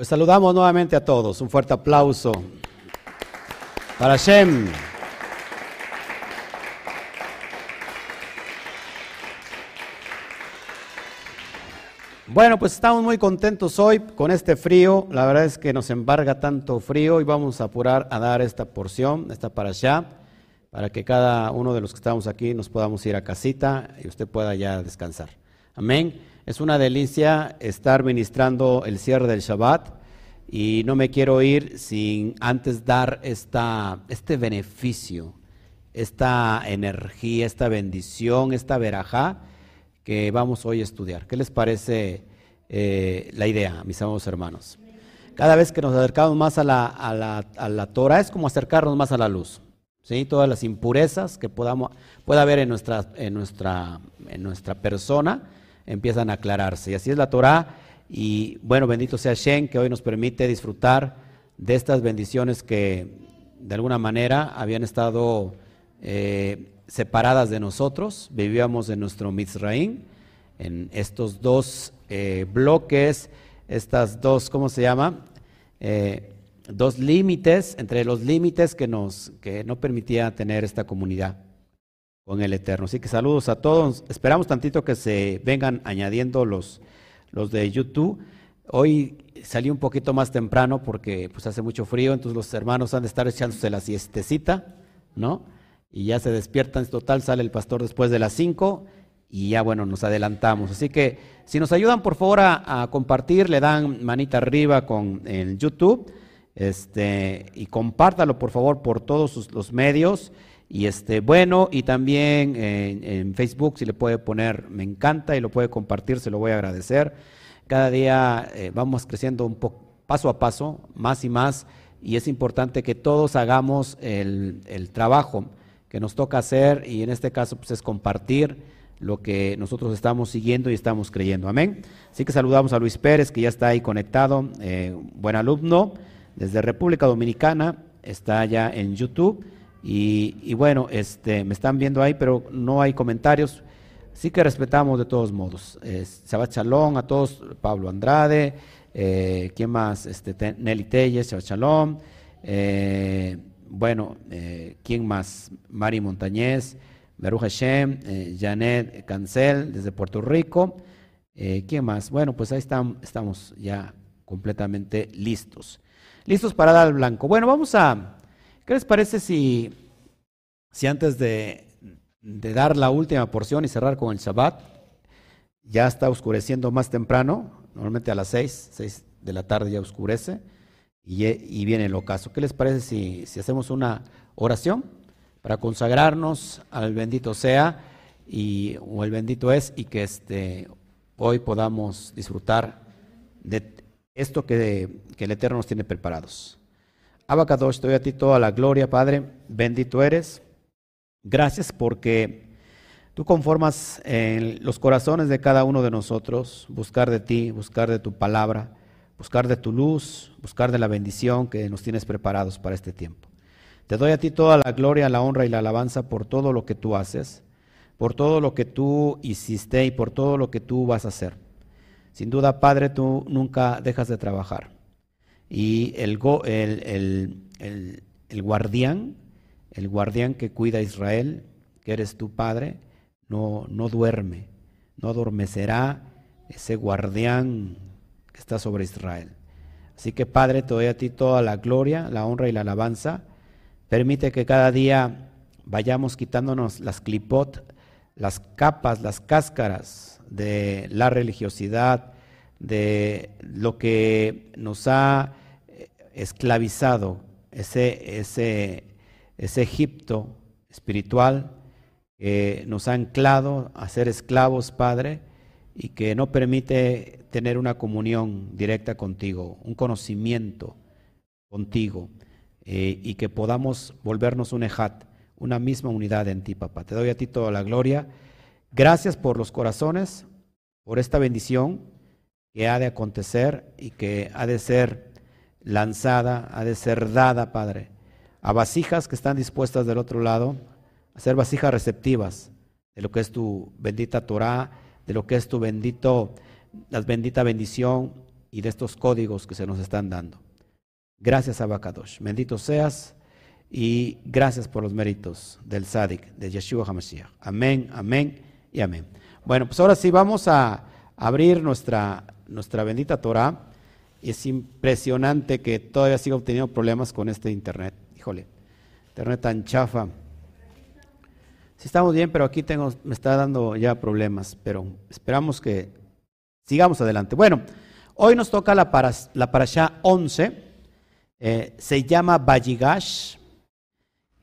Pues saludamos nuevamente a todos. Un fuerte aplauso para Shem. Bueno, pues estamos muy contentos hoy con este frío. La verdad es que nos embarga tanto frío y vamos a apurar a dar esta porción, esta para allá, para que cada uno de los que estamos aquí nos podamos ir a casita y usted pueda ya descansar. Amén. Es una delicia estar ministrando el cierre del Shabbat y no me quiero ir sin antes dar esta, este beneficio, esta energía, esta bendición, esta verajá que vamos hoy a estudiar. ¿Qué les parece eh, la idea, mis amados hermanos? Cada vez que nos acercamos más a la, a la, a la Torah es como acercarnos más a la luz. ¿sí? Todas las impurezas que podamos, pueda haber en nuestra, en, nuestra, en nuestra persona empiezan a aclararse. Y así es la Torah. Y bueno, bendito sea Shen que hoy nos permite disfrutar de estas bendiciones que de alguna manera habían estado eh, separadas de nosotros. Vivíamos en nuestro Mizraim, en estos dos eh, bloques, estas dos, ¿cómo se llama? Eh, dos límites, entre los límites que nos que no permitía tener esta comunidad con el Eterno. Así que saludos a todos. Esperamos tantito que se vengan añadiendo los, los de YouTube. Hoy salí un poquito más temprano porque pues hace mucho frío, entonces los hermanos han de estar echándose la siestecita, ¿no? Y ya se despiertan, en total sale el pastor después de las 5 y ya bueno, nos adelantamos. Así que si nos ayudan por favor a, compartir, le dan manita arriba con el YouTube, este, y compártalo por favor por todos los medios. Y este, bueno, y también en, Facebook, si le puede poner me encanta y lo puede compartir, se lo voy a agradecer. Cada día eh, vamos creciendo un poco, paso a paso, más y más, y es importante que todos hagamos el, trabajo que nos toca hacer, y en este caso pues, es compartir lo que nosotros estamos siguiendo y estamos creyendo. Amén. Así que saludamos a Luis Pérez, que ya está ahí conectado, eh, buen alumno, desde República Dominicana, está ya en YouTube. Y, bueno, este, me están viendo ahí, pero no hay comentarios. Sí que respetamos de todos modos. Eh, Shalom a todos, Pablo Andrade, eh, ¿quién más? Este, Nelly Telles, Shabbat Shalom. Eh, bueno, eh, ¿quién más? Mari Montañez, Baruch Hashem, eh, Janet Cancel desde Puerto Rico. ¿Quién más? Bueno, pues ahí están, estamos ya completamente listos. Listos para dar el blanco. Bueno, vamos a ¿Qué les parece si, si antes de, dar la última porción y cerrar con el Shabbat, ya está oscureciendo más temprano, normalmente a las 6, 6 de la tarde ya oscurece y, viene el ocaso. ¿Qué les parece si, hacemos una oración para consagrarnos al bendito sea y, o el bendito es y que este, hoy podamos disfrutar de esto que el Eterno nos tiene preparados? Abacadosh, te doy a ti toda la gloria, Padre. Bendito eres. Gracias porque tú conformas en los corazones de cada uno de nosotros buscar de ti, buscar de tu palabra, buscar de tu luz, buscar de la bendición que nos tienes preparados para este tiempo. Te doy a ti toda la gloria, la honra y la alabanza por todo lo que tú haces, por todo lo que tú hiciste y por todo lo que tú vas a hacer. Sin duda, Padre, tú nunca dejas de trabajar. Y el, el, el, guardián, el guardián que cuida a Israel, que eres tu Padre, no, no duerme, no adormecerá ese guardián que está sobre Israel. Así que Padre, te doy a ti toda la gloria, la honra y la alabanza. Permite que cada día vayamos quitándonos las clipot, las capas, las cáscaras de la religiosidad, de lo que nos ha esclavizado, ese, ese, ese Egipto espiritual que nos ha anclado a ser esclavos, Padre, y que no permite tener una comunión directa contigo, un conocimiento contigo, eh, y que podamos volvernos un ejat, una misma unidad en ti, papá. Te doy a ti toda la gloria. Gracias por los corazones, por esta bendición que ha de acontecer y que ha de ser lanzada, ha de ser dada, Padre, a vasijas que están dispuestas del otro lado, a ser vasijas receptivas de lo que es tu bendita Torah, de lo que es tu bendito, la bendita bendición y de estos códigos que se nos están dando. Gracias, Abacadosh. Bendito seas y gracias por los méritos del Sadik, de Yeshua HaMashiach. Amén, amén y amén. Bueno, pues ahora sí vamos a abrir nuestra, nuestra bendita Torah. Es impresionante que todavía siga obteniendo problemas con este internet. Híjole, internet tan chafa. Sí estamos bien, pero aquí tengo, me está dando ya problemas, pero esperamos que sigamos adelante. Bueno, hoy nos toca la, para, la parasha 11, eh, se llama Bayigash,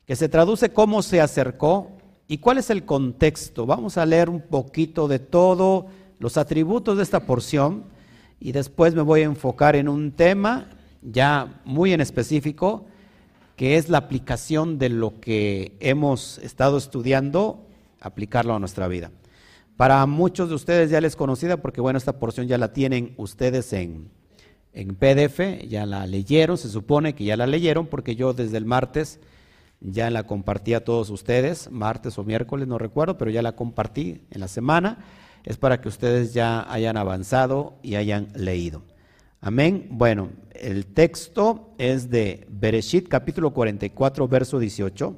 que se traduce cómo se acercó y cuál es el contexto. Vamos a leer un poquito de todo, los atributos de esta porción y después me voy a enfocar en un tema ya muy en específico que es la aplicación de lo que hemos estado estudiando, aplicarlo a nuestra vida. Para muchos de ustedes ya les conocida porque bueno, esta porción ya la tienen ustedes en, en PDF, ya la leyeron, se supone que ya la leyeron porque yo desde el martes ya la compartí a todos ustedes, martes o miércoles, no recuerdo, pero ya la compartí en la semana. Es para que ustedes ya hayan avanzado y hayan leído. Amén. Bueno, el texto es de Bereshit capítulo 44, verso 18,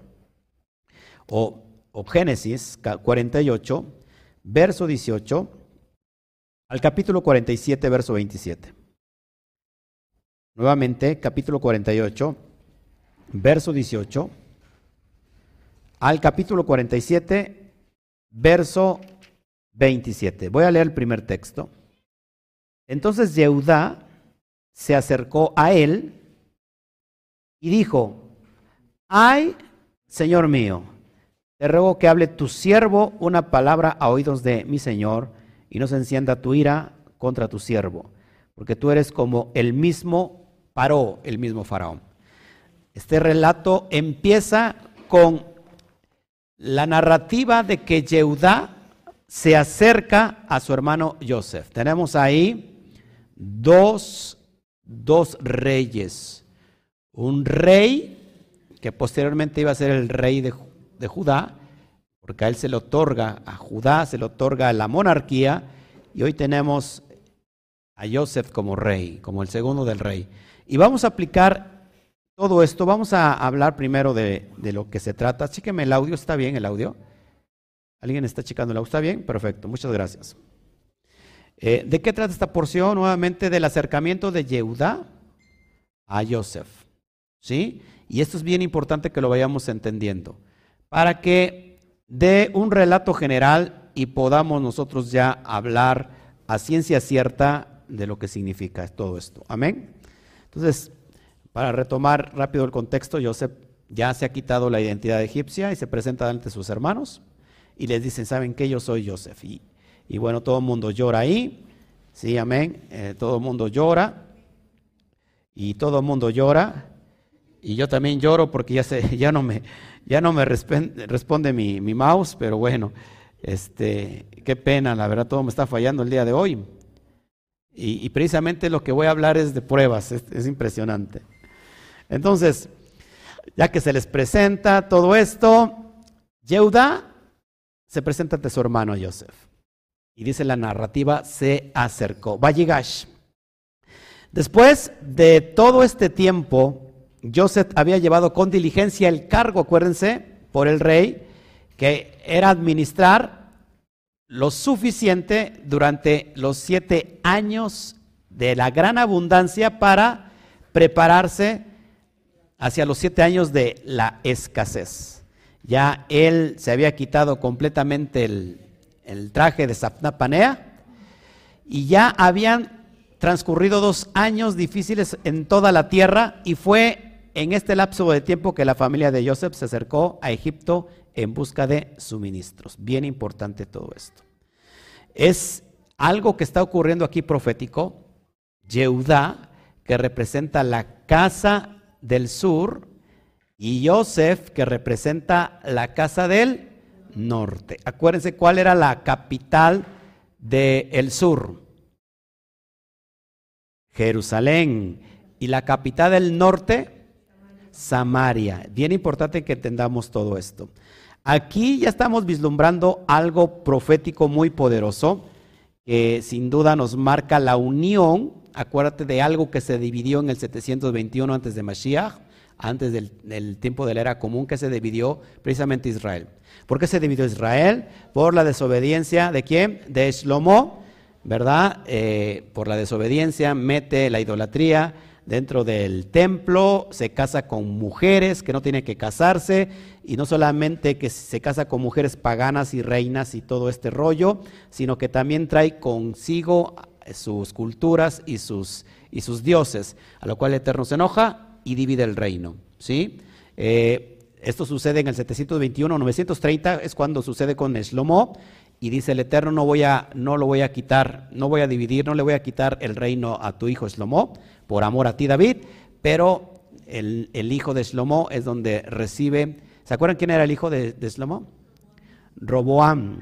o, o Génesis 48, verso 18, al capítulo 47, verso 27. Nuevamente, capítulo 48, verso 18, al capítulo 47, verso 27. Voy a leer el primer texto. Entonces Yehudá se acercó a él y dijo, ay, Señor mío, te ruego que hable tu siervo una palabra a oídos de mi Señor y no se encienda tu ira contra tu siervo, porque tú eres como el mismo paró, el mismo faraón. Este relato empieza con la narrativa de que Yehudá se acerca a su hermano Joseph. Tenemos ahí dos dos reyes. Un rey que posteriormente iba a ser el rey de, Judá, porque a él se le otorga, a Judá se le otorga la monarquía, y hoy tenemos a Joseph como rey, como el segundo del rey. Y vamos a aplicar todo esto, vamos a hablar primero de, de lo que se trata. Chíqueme el audio, ¿está bien el audio? ¿Alguien está audio? ¿Está bien? Perfecto, muchas gracias. Eh, ¿De qué trata esta porción? Nuevamente del acercamiento de Yehuda a Joseph. ¿Sí? Y esto es bien importante que lo vayamos entendiendo. Para que dé un relato general y podamos nosotros ya hablar a ciencia cierta de lo que significa todo esto. Amén. Entonces, para retomar rápido el contexto, Joseph ya se ha quitado la identidad egipcia y se presenta ante sus hermanos y les dicen, ¿saben qué? Yo soy Joseph. Y y bueno, todo el mundo llora ahí. Sí, amén. Eh, todo el mundo llora. Y todo el mundo llora. Y yo también lloro porque ya, se, ya no me, ya no me responde, mi, mouse, pero bueno, este, qué pena, la verdad todo me está fallando el día de hoy. Y, precisamente lo que voy a hablar es de pruebas, es, es impresionante. Entonces, ya que se les presenta todo esto, Yehuda se presenta ante su hermano Joseph y dice la narrativa, se acercó. Valligash. Después de todo este tiempo, Joseph había llevado con diligencia el cargo, acuérdense, por el rey, que era administrar lo suficiente durante los siete años de la gran abundancia para prepararse hacia los siete años de la escasez. Ya él se había quitado completamente el, traje de Panea y ya habían transcurrido dos años difíciles en toda la tierra y fue en este lapso de tiempo que la familia de Joseph se acercó a Egipto en busca de suministros. Bien importante todo esto. Es algo que está ocurriendo aquí profético, Yehudá, que representa la casa del sur, y Joseph, que representa la casa del norte. Acuérdense cuál era la capital del sur. Jerusalén. Y la capital del norte, Samaria. Bien importante que entendamos todo esto. Aquí ya estamos vislumbrando algo profético muy poderoso, que sin duda nos marca la unión. Acuérdate de algo que se dividió en el 721 antes de Mashiach, antes del, tiempo de la era común, que se dividió precisamente Israel. ¿Por qué se dividió Israel? Por la desobediencia de quién? De Shlomo, ¿verdad? Eh, por la desobediencia mete la idolatría dentro del templo, se casa con mujeres que no tiene que casarse, y no solamente que se casa con mujeres paganas y reinas y todo este rollo, sino que también trae consigo sus culturas y sus, y sus dioses, a lo cual el Eterno se enoja y divide el reino. ¿sí? Eh, esto sucede en el 721, 930 es cuando sucede con Shlomo y dice el Eterno no voy a no lo voy a quitar, no voy a dividir, no le voy a quitar el reino a tu hijo Shlomo por amor a ti David, pero el, hijo de Shlomo es donde recibe, ¿se acuerdan quién era el hijo de, de? Roboam.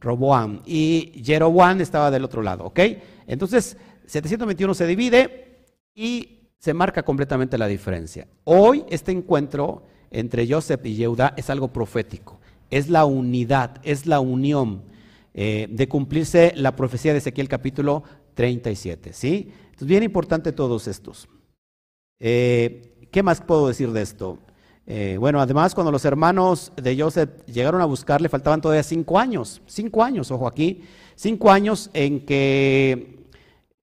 Roboam y Jeroboam estaba del otro lado, ¿ok? Entonces 721 se divide y se marca completamente la diferencia. Hoy este encuentro entre Joseph y Yehuda es algo profético, es la unidad, es la unión eh, de cumplirse la profecía de Ezequiel capítulo 37, ¿sí? Entonces, bien importante todos estos. Eh, ¿Qué más puedo decir de esto? Eh, bueno, además, cuando los hermanos de Joseph llegaron a buscarle, faltaban todavía cinco años, cinco años, ojo aquí, cinco años en que,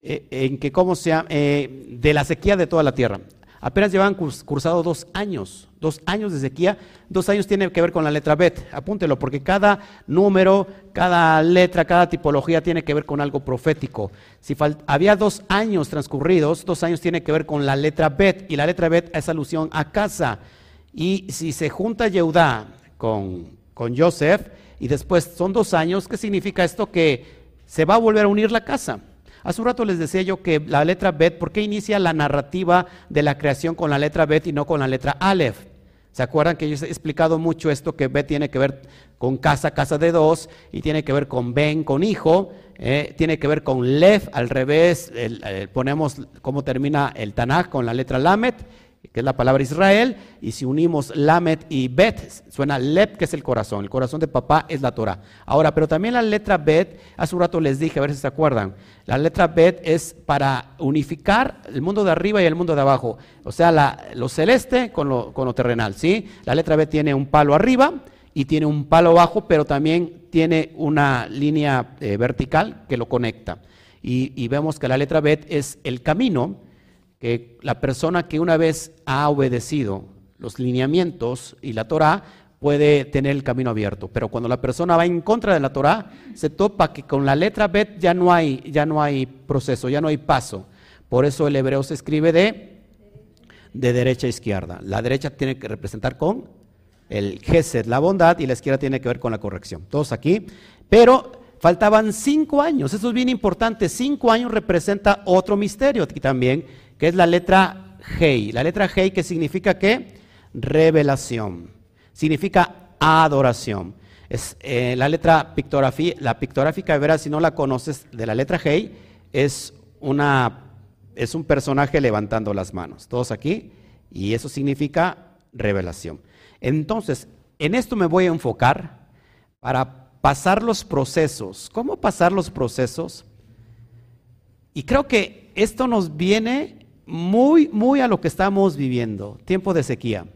en que ¿cómo se llama? de la sequía de toda la tierra. Apenas llevan cursado dos años, dos años de sequía. Dos años tiene que ver con la letra Bet. Apúntelo, porque cada número, cada letra, cada tipología tiene que ver con algo profético. Si había dos años transcurridos, dos años tiene que ver con la letra Bet. Y la letra Bet es alusión a casa. Y si se junta Yehudá con, con Joseph, y después son dos años, ¿qué significa esto? Que se va a volver a unir la casa. Hace un rato les decía yo que la letra Bet, ¿por qué inicia la narrativa de la creación con la letra Bet y no con la letra Aleph? ¿Se acuerdan que yo he explicado mucho esto que Bet tiene que ver con casa, casa de dos, y tiene que ver con Ben, con hijo, eh, tiene que ver con Lev, al revés, ponemos cómo termina el Tanakh con la letra Lamet, es la palabra Israel, y si unimos Lamet y Bet, suena Lep, que es el corazón. El corazón de papá es la Torah. Ahora, pero también la letra Bet, hace un rato les dije, a ver si se acuerdan, la letra Bet es para unificar el mundo de arriba y el mundo de abajo. O sea, lo celeste con lo, con lo terrenal, ¿sí? La letra Bet tiene un palo arriba y tiene un palo abajo, pero también tiene una línea eh, vertical que lo conecta. Y, y vemos que la letra Bet es el camino que la persona que una vez ha obedecido los lineamientos y la Torah puede tener el camino abierto, pero cuando la persona va en contra de la Torah, se topa que con la letra Bet ya no hay, ya no hay proceso, ya no hay paso. Por eso el hebreo se escribe de, de derecha a izquierda. La derecha tiene que representar con el Gesed, la bondad, y la izquierda tiene que ver con la corrección. Todos aquí. Pero faltaban cinco años, eso es bien importante. Cinco años representa otro misterio aquí también, que es la letra Hei. La letra Hei que significa qué? Revelación. Significa adoración. Es, eh, la letra pictografía, la pictográfica de si no la conoces, de la letra Hei, es, una, es un personaje levantando las manos. Todos aquí. Y eso significa revelación. Entonces, en esto me voy a enfocar para pasar los procesos. ¿Cómo pasar los procesos? Y creo que esto nos viene muy, muy a lo que estamos viviendo, tiempo de sequía.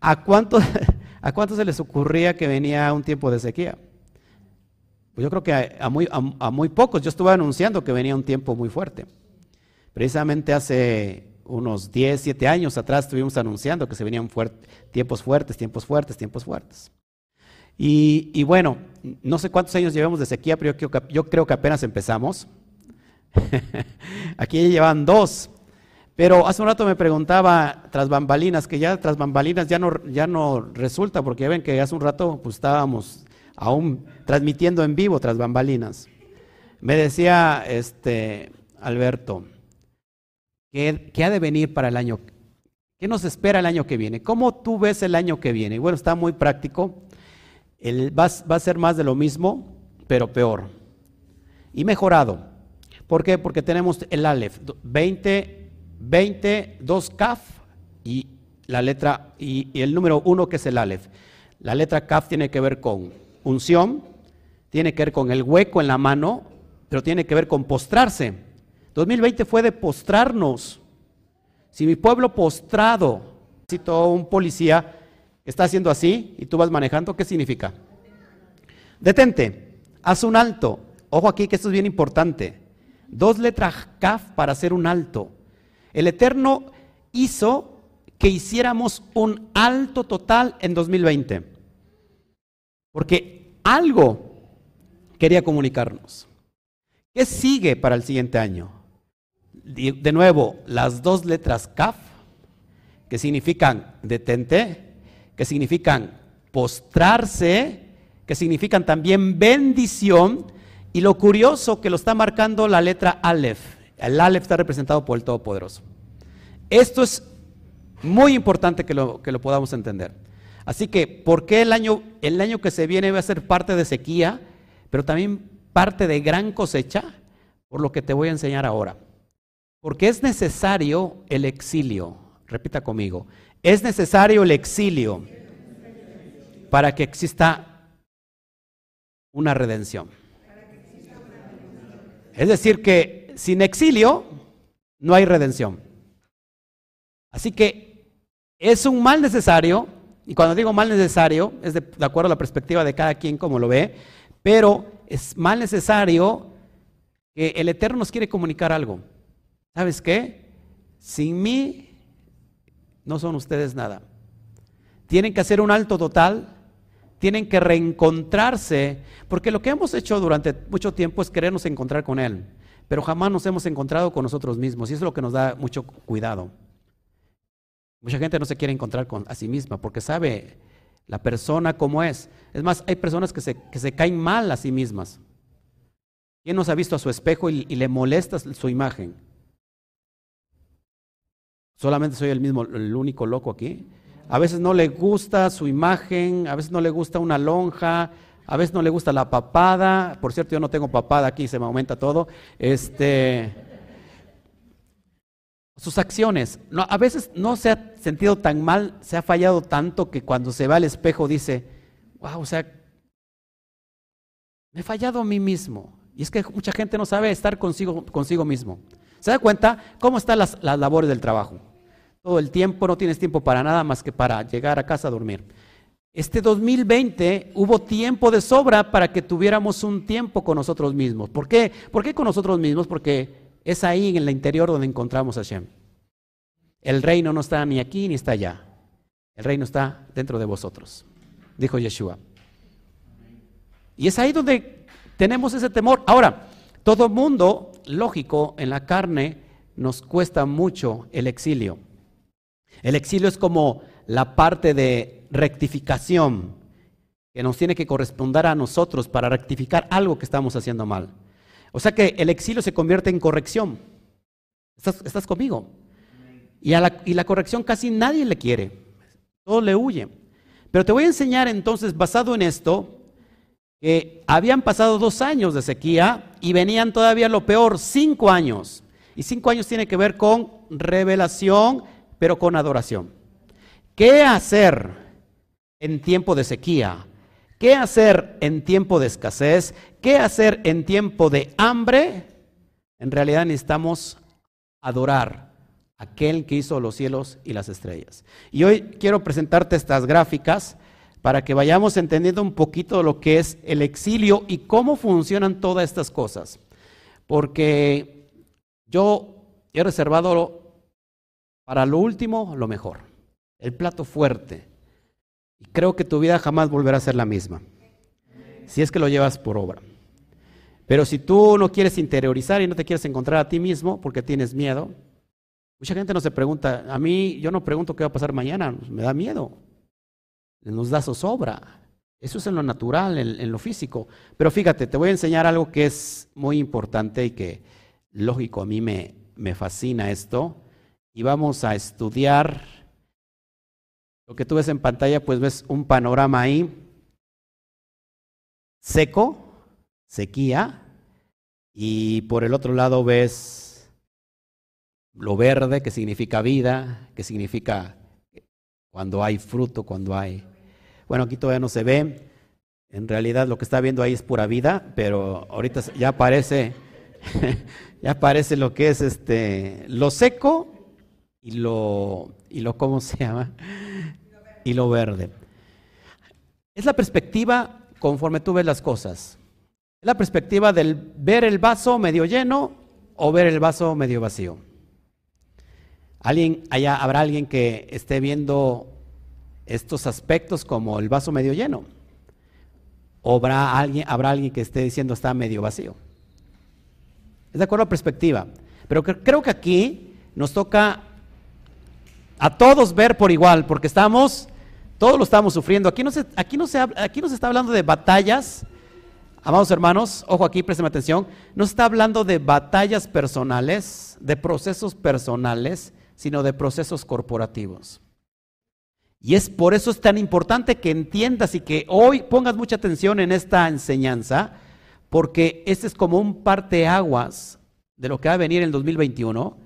¿A cuánto, ¿A se les ocurría que venía un tiempo de sequía? Pues yo creo que a, muy, a, muy pocos. Yo estuve anunciando que venía un tiempo muy fuerte. Precisamente hace unos 10, 7 años atrás estuvimos anunciando que se venían tiempos fuertes, tiempos fuertes, tiempos fuertes. Y, bueno, no sé cuántos años llevamos de sequía, pero yo creo que apenas empezamos. Aquí llevan dos. Pero hace un rato me preguntaba tras bambalinas, que ya tras bambalinas ya no, ya no resulta, porque ven que hace un rato pues, estábamos aún transmitiendo en vivo tras bambalinas. Me decía este Alberto, ¿qué, ha de venir para el año? ¿Qué nos espera el año que viene? ¿Cómo tú ves el año que viene? bueno, está muy práctico. Va, a ser más de lo mismo, pero peor. Y mejorado. ¿Por qué? Porque tenemos el Aleph, 20, 20, 2 Kaf y la letra y, el número 1 que es el Aleph. La letra Kaf tiene que ver con unción, tiene que ver con el hueco en la mano, pero tiene que ver con postrarse. 2020 fue de postrarnos. Si mi pueblo postrado, cito un policía está haciendo así y tú vas manejando, ¿qué significa? Detente, haz un alto. Ojo aquí que esto es bien importante. Dos letras CAF para hacer un alto. El Eterno hizo que hiciéramos un alto total en 2020. Porque algo quería comunicarnos. ¿Qué sigue para el siguiente año? De nuevo, las dos letras CAF, que significan detente, que significan postrarse, que significan también bendición, y lo curioso que lo está marcando la letra Aleph. El Aleph está representado por el Todopoderoso. Esto es muy importante que lo, que lo podamos entender. Así que, ¿por qué el año, el año que se viene va a ser parte de sequía, pero también parte de gran cosecha? Por lo que te voy a enseñar ahora. Porque es necesario el exilio. Repita conmigo. Es necesario el exilio para que exista una redención. Es decir, que sin exilio no hay redención. Así que es un mal necesario, y cuando digo mal necesario, es de, acuerdo a la perspectiva de cada quien como lo ve, pero es mal necesario que el Eterno nos quiere comunicar algo. ¿Sabes qué? Sin mí no son ustedes nada. Tienen que hacer un alto total, tienen que reencontrarse, porque lo que hemos hecho durante mucho tiempo es querernos encontrar con Él, pero jamás nos hemos encontrado con nosotros mismos, y eso es lo que nos da mucho cuidado. Mucha gente no se quiere encontrar con a sí misma porque sabe la persona cómo es. Es más, hay personas que se, que se caen mal a sí mismas. ¿Quién nos ha visto a su espejo y, le molesta su imagen? Solamente soy el mismo, el único loco aquí. A veces no le gusta su imagen, a veces no le gusta una lonja, a veces no le gusta la papada. Por cierto, yo no tengo papada aquí, se me aumenta todo. Este, sus acciones. A veces no se ha sentido tan mal, se ha fallado tanto que cuando se va al espejo dice, wow, o sea, me he fallado a mí mismo. Y es que mucha gente no sabe estar consigo, consigo mismo. ¿Se da cuenta cómo están las, las labores del trabajo? Todo el tiempo, no tienes tiempo para nada más que para llegar a casa a dormir. Este 2020 hubo tiempo de sobra para que tuviéramos un tiempo con nosotros mismos. ¿Por qué? ¿Por qué con nosotros mismos? Porque es ahí en el interior donde encontramos a Hashem. El reino no está ni aquí ni está allá. El reino está dentro de vosotros, dijo Yeshua. Y es ahí donde tenemos ese temor. Ahora, todo mundo, lógico, en la carne nos cuesta mucho el exilio. El exilio es como la parte de rectificación que nos tiene que corresponder a nosotros para rectificar algo que estamos haciendo mal. O sea que el exilio se convierte en corrección. ¿Estás, conmigo? Y, a la, y la corrección casi nadie le quiere. Todos le huyen. Pero te voy a enseñar entonces, basado en esto, que habían pasado dos años de sequía y venían todavía lo peor, cinco años. Y cinco años tiene que ver con revelación, pero con adoración. ¿Qué hacer en tiempo de sequía? ¿Qué hacer en tiempo de escasez? ¿Qué hacer en tiempo de hambre? En realidad necesitamos adorar a aquel que hizo los cielos y las estrellas. Y hoy quiero presentarte estas gráficas para que vayamos entendiendo un poquito lo que es el exilio y cómo funcionan todas estas cosas. Porque yo he reservado para lo último lo mejor, el plato fuerte. Y creo que tu vida jamás volverá a ser la misma, si es que lo llevas por obra. Pero si tú no quieres interiorizar y no te quieres encontrar a ti mismo porque tienes miedo, mucha gente no se pregunta, a mí yo no pregunto qué va a pasar mañana, me da miedo, nos da zozobra. Eso es en lo natural, en, lo físico. Pero fíjate, te voy a enseñar algo que es muy importante y que, lógico, a mí me, me fascina esto. Y vamos a estudiar lo que tú ves en pantalla, pues ves un panorama ahí seco, sequía, y por el otro lado ves lo verde, que significa vida, que significa cuando hay fruto, cuando hay... Bueno, aquí todavía no se ve. En realidad lo que está viendo ahí es pura vida, pero ahorita ya aparece, ya aparece lo que es este, lo seco y lo, y lo, ¿cómo se llama? Y lo verde. Es la perspectiva conforme tú ves las cosas. Es la perspectiva del ver el vaso medio lleno o ver el vaso medio vacío. ¿Alguien, allá habrá alguien que esté viendo estos aspectos como el vaso medio lleno? ¿O habrá alguien, habrá alguien que esté diciendo está medio vacío? Es de acuerdo a perspectiva. Pero creo que aquí nos toca a todos ver por igual, porque estamos, todos lo estamos sufriendo. Aquí no se, aquí no se, aquí no se está hablando de batallas, amados hermanos, ojo aquí, presten atención, no se está hablando de batallas personales, de procesos personales, sino de procesos corporativos. Y es por eso es tan importante que entiendas y que hoy pongas mucha atención en esta enseñanza, porque este es como un parteaguas de lo que va a venir en el 2021,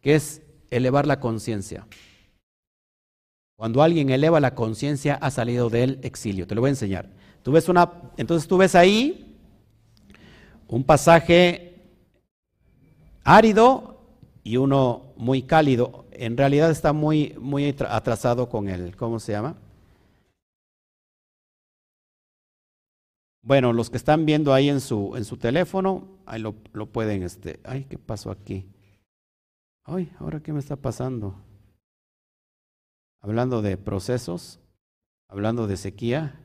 que es elevar la conciencia. Cuando alguien eleva la conciencia, ha salido del exilio. Te lo voy a enseñar. Tú ves una, entonces tú ves ahí un pasaje árido y uno muy cálido en realidad está muy, muy atrasado con el, ¿cómo se llama? Bueno, los que están viendo ahí en su, en su teléfono, ahí lo, lo pueden, este, ay, ¿qué pasó aquí? Ay, ¿ahora qué me está pasando? Hablando de procesos, hablando de sequía.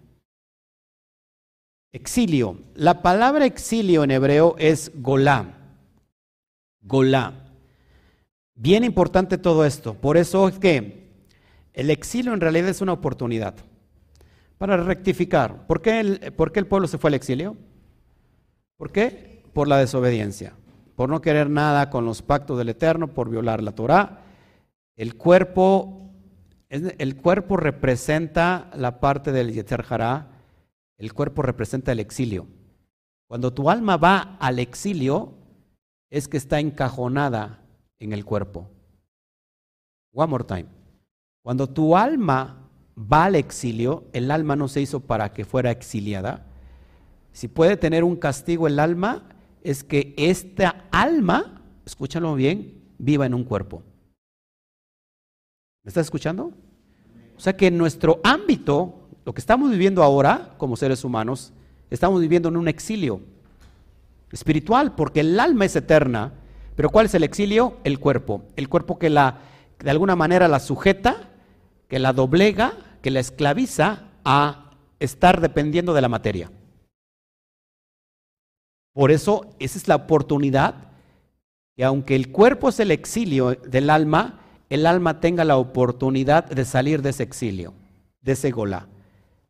Exilio. La palabra exilio en hebreo es golá. Golá. Bien importante todo esto. Por eso es que el exilio en realidad es una oportunidad para rectificar. ¿Por qué el, por qué el pueblo se fue al exilio? ¿Por qué? Por la desobediencia, por no querer nada con los pactos del Eterno, por violar la Torah. El cuerpo, el cuerpo representa la parte del Yetzer Hará, el cuerpo representa el exilio. Cuando tu alma va al exilio, es que está encajonada en el cuerpo. One more time. Cuando tu alma va al exilio, el alma no se hizo para que fuera exiliada. Si puede tener un castigo el alma, es que esta alma, escúchalo bien, viva en un cuerpo. ¿Me estás escuchando? O sea que en nuestro ámbito, lo que estamos viviendo ahora como seres humanos, estamos viviendo en un exilio espiritual, porque el alma es eterna pero ¿cuál es el exilio? El cuerpo. El cuerpo que la, de alguna manera la sujeta, que la doblega, que la esclaviza a estar dependiendo de la materia. Por eso esa es la oportunidad que aunque el cuerpo es el exilio del alma, el alma tenga la oportunidad de salir de ese exilio, de ese golá.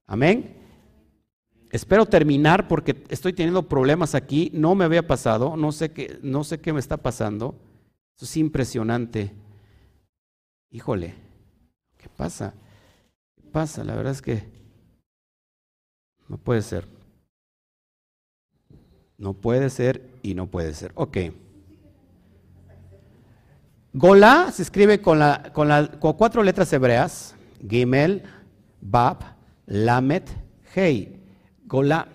Amén. Espero terminar porque estoy teniendo problemas aquí, no me había pasado, no sé qué, no sé qué me está pasando. Eso es impresionante. Híjole, ¿qué pasa? ¿Qué pasa? La verdad es que no puede ser. No puede ser y no puede ser. Ok. Golá se escribe con, la, con, la, con cuatro letras hebreas: Gimel, Bab, Lamet, Hei. Golá.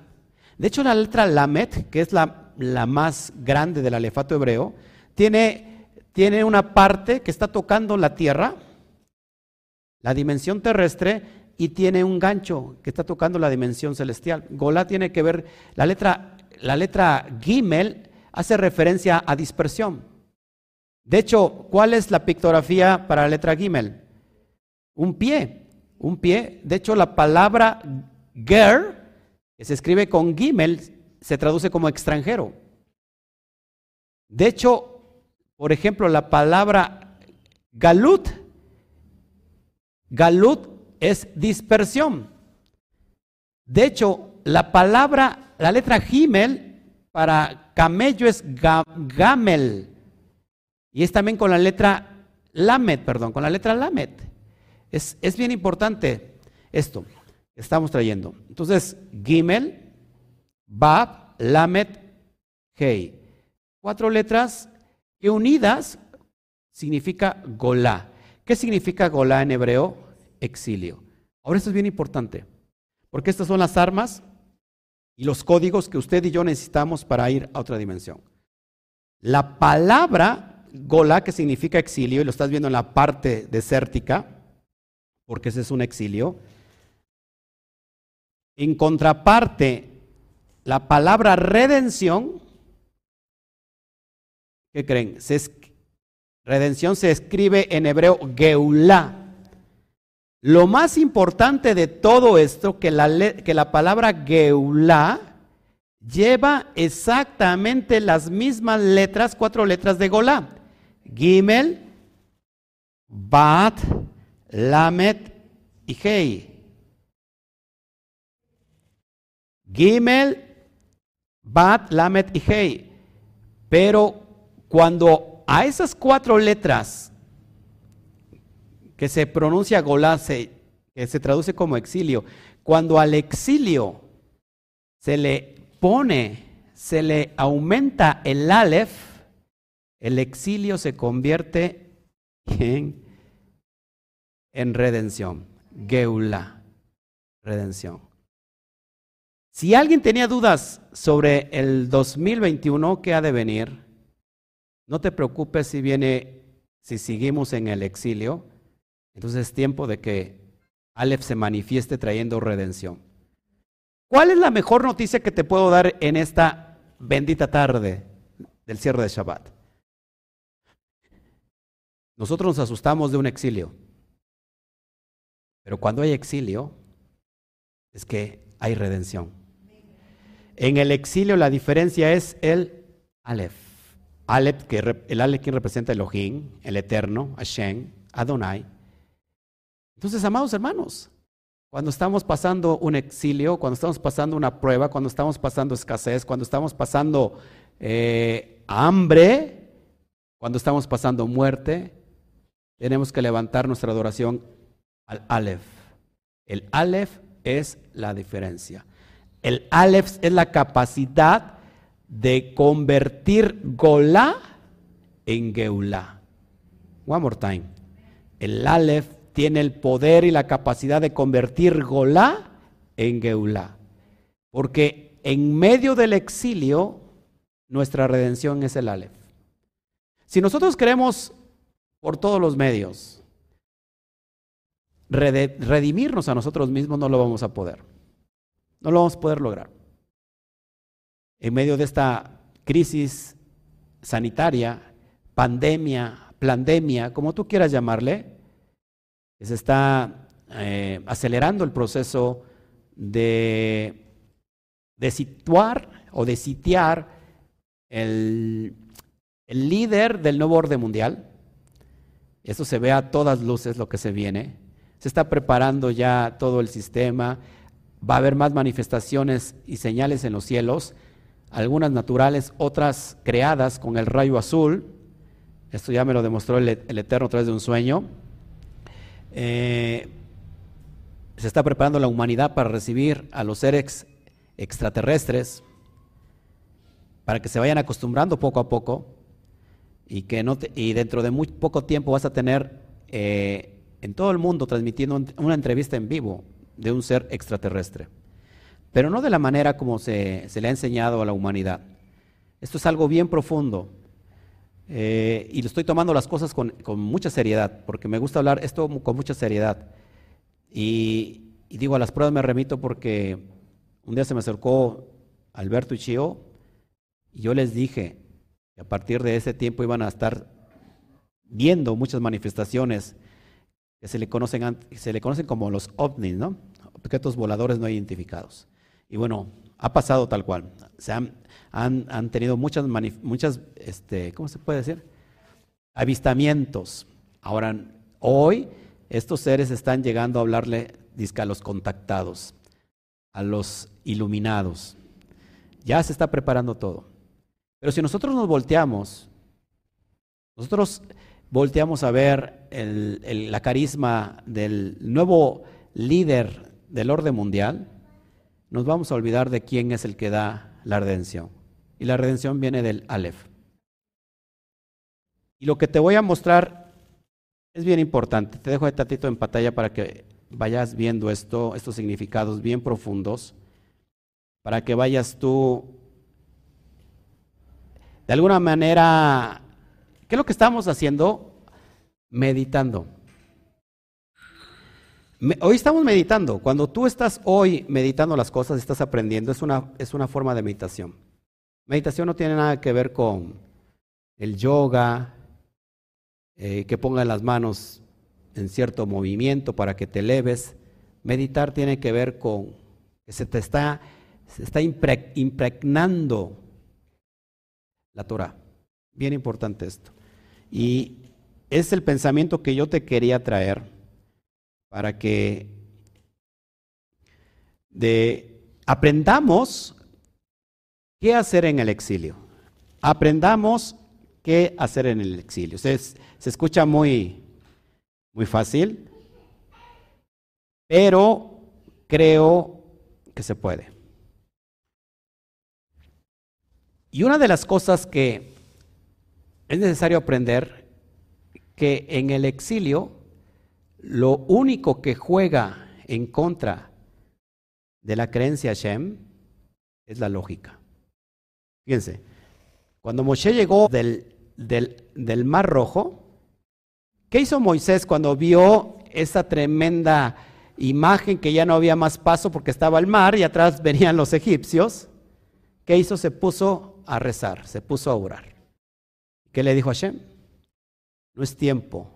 De hecho, la letra Lamet, que es la, la más grande del alefato hebreo, tiene, tiene una parte que está tocando la tierra, la dimensión terrestre, y tiene un gancho que está tocando la dimensión celestial. Golá tiene que ver, la letra, la letra Gimel hace referencia a dispersión. De hecho, ¿cuál es la pictografía para la letra Gimel? Un pie, un pie. De hecho, la palabra Ger se escribe con Gimel, se traduce como extranjero. De hecho, por ejemplo, la palabra galut, galut es dispersión. De hecho, la palabra, la letra Gimel para camello es gamel. Y es también con la letra lamet, perdón, con la letra lamet. Es, es bien importante esto estamos trayendo. Entonces, Gimel, Bab, Lamet, Hei. Cuatro letras que unidas significa Golá. ¿Qué significa Golá en hebreo? Exilio. Ahora esto es bien importante, porque estas son las armas y los códigos que usted y yo necesitamos para ir a otra dimensión. La palabra Gola, que significa exilio, y lo estás viendo en la parte desértica, porque ese es un exilio. En contraparte, la palabra redención, ¿qué creen? redención se escribe en hebreo Geulah. Lo más importante de todo esto, que la, que la palabra Geulah lleva exactamente las mismas letras, cuatro letras de Golá. Gimel, Bat, Lamet y Hei. Gimel, Bat, Lamet y Hei. Pero cuando a esas cuatro letras que se pronuncia golase, que se traduce como exilio, cuando al exilio se le pone, se le aumenta el alef, el exilio se convierte en, en redención, geula, redención. Si alguien tenía dudas sobre el 2021 que ha de venir, no te preocupes si viene, si seguimos en el exilio, entonces es tiempo de que Aleph se manifieste trayendo redención. ¿Cuál es la mejor noticia que te puedo dar en esta bendita tarde del cierre de Shabbat? Nosotros nos asustamos de un exilio, pero cuando hay exilio es que hay redención. En el exilio la diferencia es el Aleph. Aleph, que el Aleph que representa Elohim, el Eterno, Hashem, Adonai. Entonces, amados hermanos, cuando estamos pasando un exilio, cuando estamos pasando una prueba, cuando estamos pasando escasez, cuando estamos pasando eh, hambre, cuando estamos pasando muerte, tenemos que levantar nuestra adoración al Aleph. El Aleph es la diferencia. El Aleph es la capacidad de convertir Golá en Geulá. One more time. El Aleph tiene el poder y la capacidad de convertir Golá en Geulá. Porque en medio del exilio, nuestra redención es el Aleph. Si nosotros queremos por todos los medios redimirnos a nosotros mismos, no lo vamos a poder. No lo vamos a poder lograr. En medio de esta crisis sanitaria, pandemia, pandemia, como tú quieras llamarle, se está eh, acelerando el proceso de, de, situar o de sitiar el, el líder del nuevo orden mundial. Eso se ve a todas luces lo que se viene. Se está preparando ya todo el sistema. Va a haber más manifestaciones y señales en los cielos, algunas naturales, otras creadas con el rayo azul. Esto ya me lo demostró el, Eterno a través de un sueño. Eh, se está preparando la humanidad para recibir a los seres extraterrestres, para que se vayan acostumbrando poco a poco y que no y dentro de muy poco tiempo vas a tener eh, en todo el mundo transmitiendo una entrevista en vivo de un ser extraterrestre, pero no de la manera como se, le ha enseñado a la humanidad. Esto es algo bien profundo. Eh, y lo estoy tomando las cosas con, mucha seriedad, porque me gusta hablar esto con mucha seriedad. Y, digo, a las pruebas me remito porque un día se me acercó Alberto y Chio y yo les dije que a partir de ese tiempo iban a estar viendo muchas manifestaciones que se le conocen, se le conocen como los ovnis, ¿no? Objetos voladores no identificados. Y bueno, ha pasado tal cual. Se han, han, tenido muchas, muchas este, ¿cómo se puede decir? Avistamientos. Ahora, hoy estos seres están llegando a hablarle a los contactados, a los iluminados. Ya se está preparando todo. Pero si nosotros nos volteamos, nosotros volteamos a ver la carisma del nuevo líder del orden mundial, nos vamos a olvidar de quién es el que da la redención y la redención viene del Aleph. Y lo que te voy a mostrar es bien importante. Te dejo de tatito en pantalla para que vayas viendo esto, estos significados bien profundos. para que vayas tú de alguna manera, ¿qué es lo que estamos haciendo? Meditando. hoy estamos meditando. Cuando tú estás hoy meditando las cosas, estás aprendiendo. Es una, es una forma de meditación. Meditación no tiene nada que ver con el yoga, eh, que pongan las manos en cierto movimiento para que te eleves. Meditar tiene que ver con que se te está, está impregnando la Torah. Bien importante esto. Y es el pensamiento que yo te quería traer para que de, aprendamos qué hacer en el exilio. Aprendamos qué hacer en el exilio. Se, se escucha muy, muy fácil, pero creo que se puede. Y una de las cosas que es necesario aprender, que en el exilio lo único que juega en contra de la creencia Hashem es la lógica. Fíjense, cuando Moshe llegó del, del, del Mar Rojo, ¿qué hizo Moisés cuando vio esa tremenda imagen que ya no había más paso porque estaba el mar y atrás venían los egipcios? ¿Qué hizo? Se puso a rezar, se puso a orar. ¿Qué le dijo a Hashem? No es tiempo,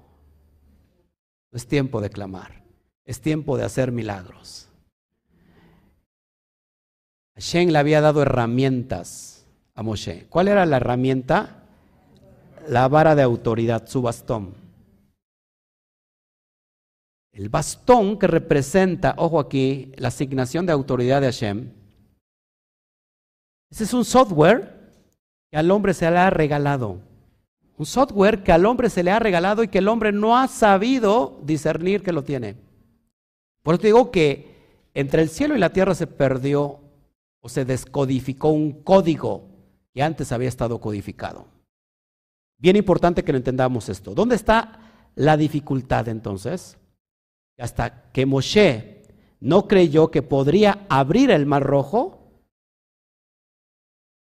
no es tiempo de clamar, es tiempo de hacer milagros. Hashem le había dado herramientas a Moshe. ¿Cuál era la herramienta? La vara de autoridad, su bastón. El bastón que representa, ojo aquí, la asignación de autoridad de Hashem. Ese es un software que al hombre se le ha regalado. Un software que al hombre se le ha regalado y que el hombre no ha sabido discernir que lo tiene. Por eso digo que entre el cielo y la tierra se perdió o se descodificó un código que antes había estado codificado. Bien importante que entendamos esto. ¿Dónde está la dificultad entonces? Hasta que Moshe no creyó que podría abrir el mar rojo,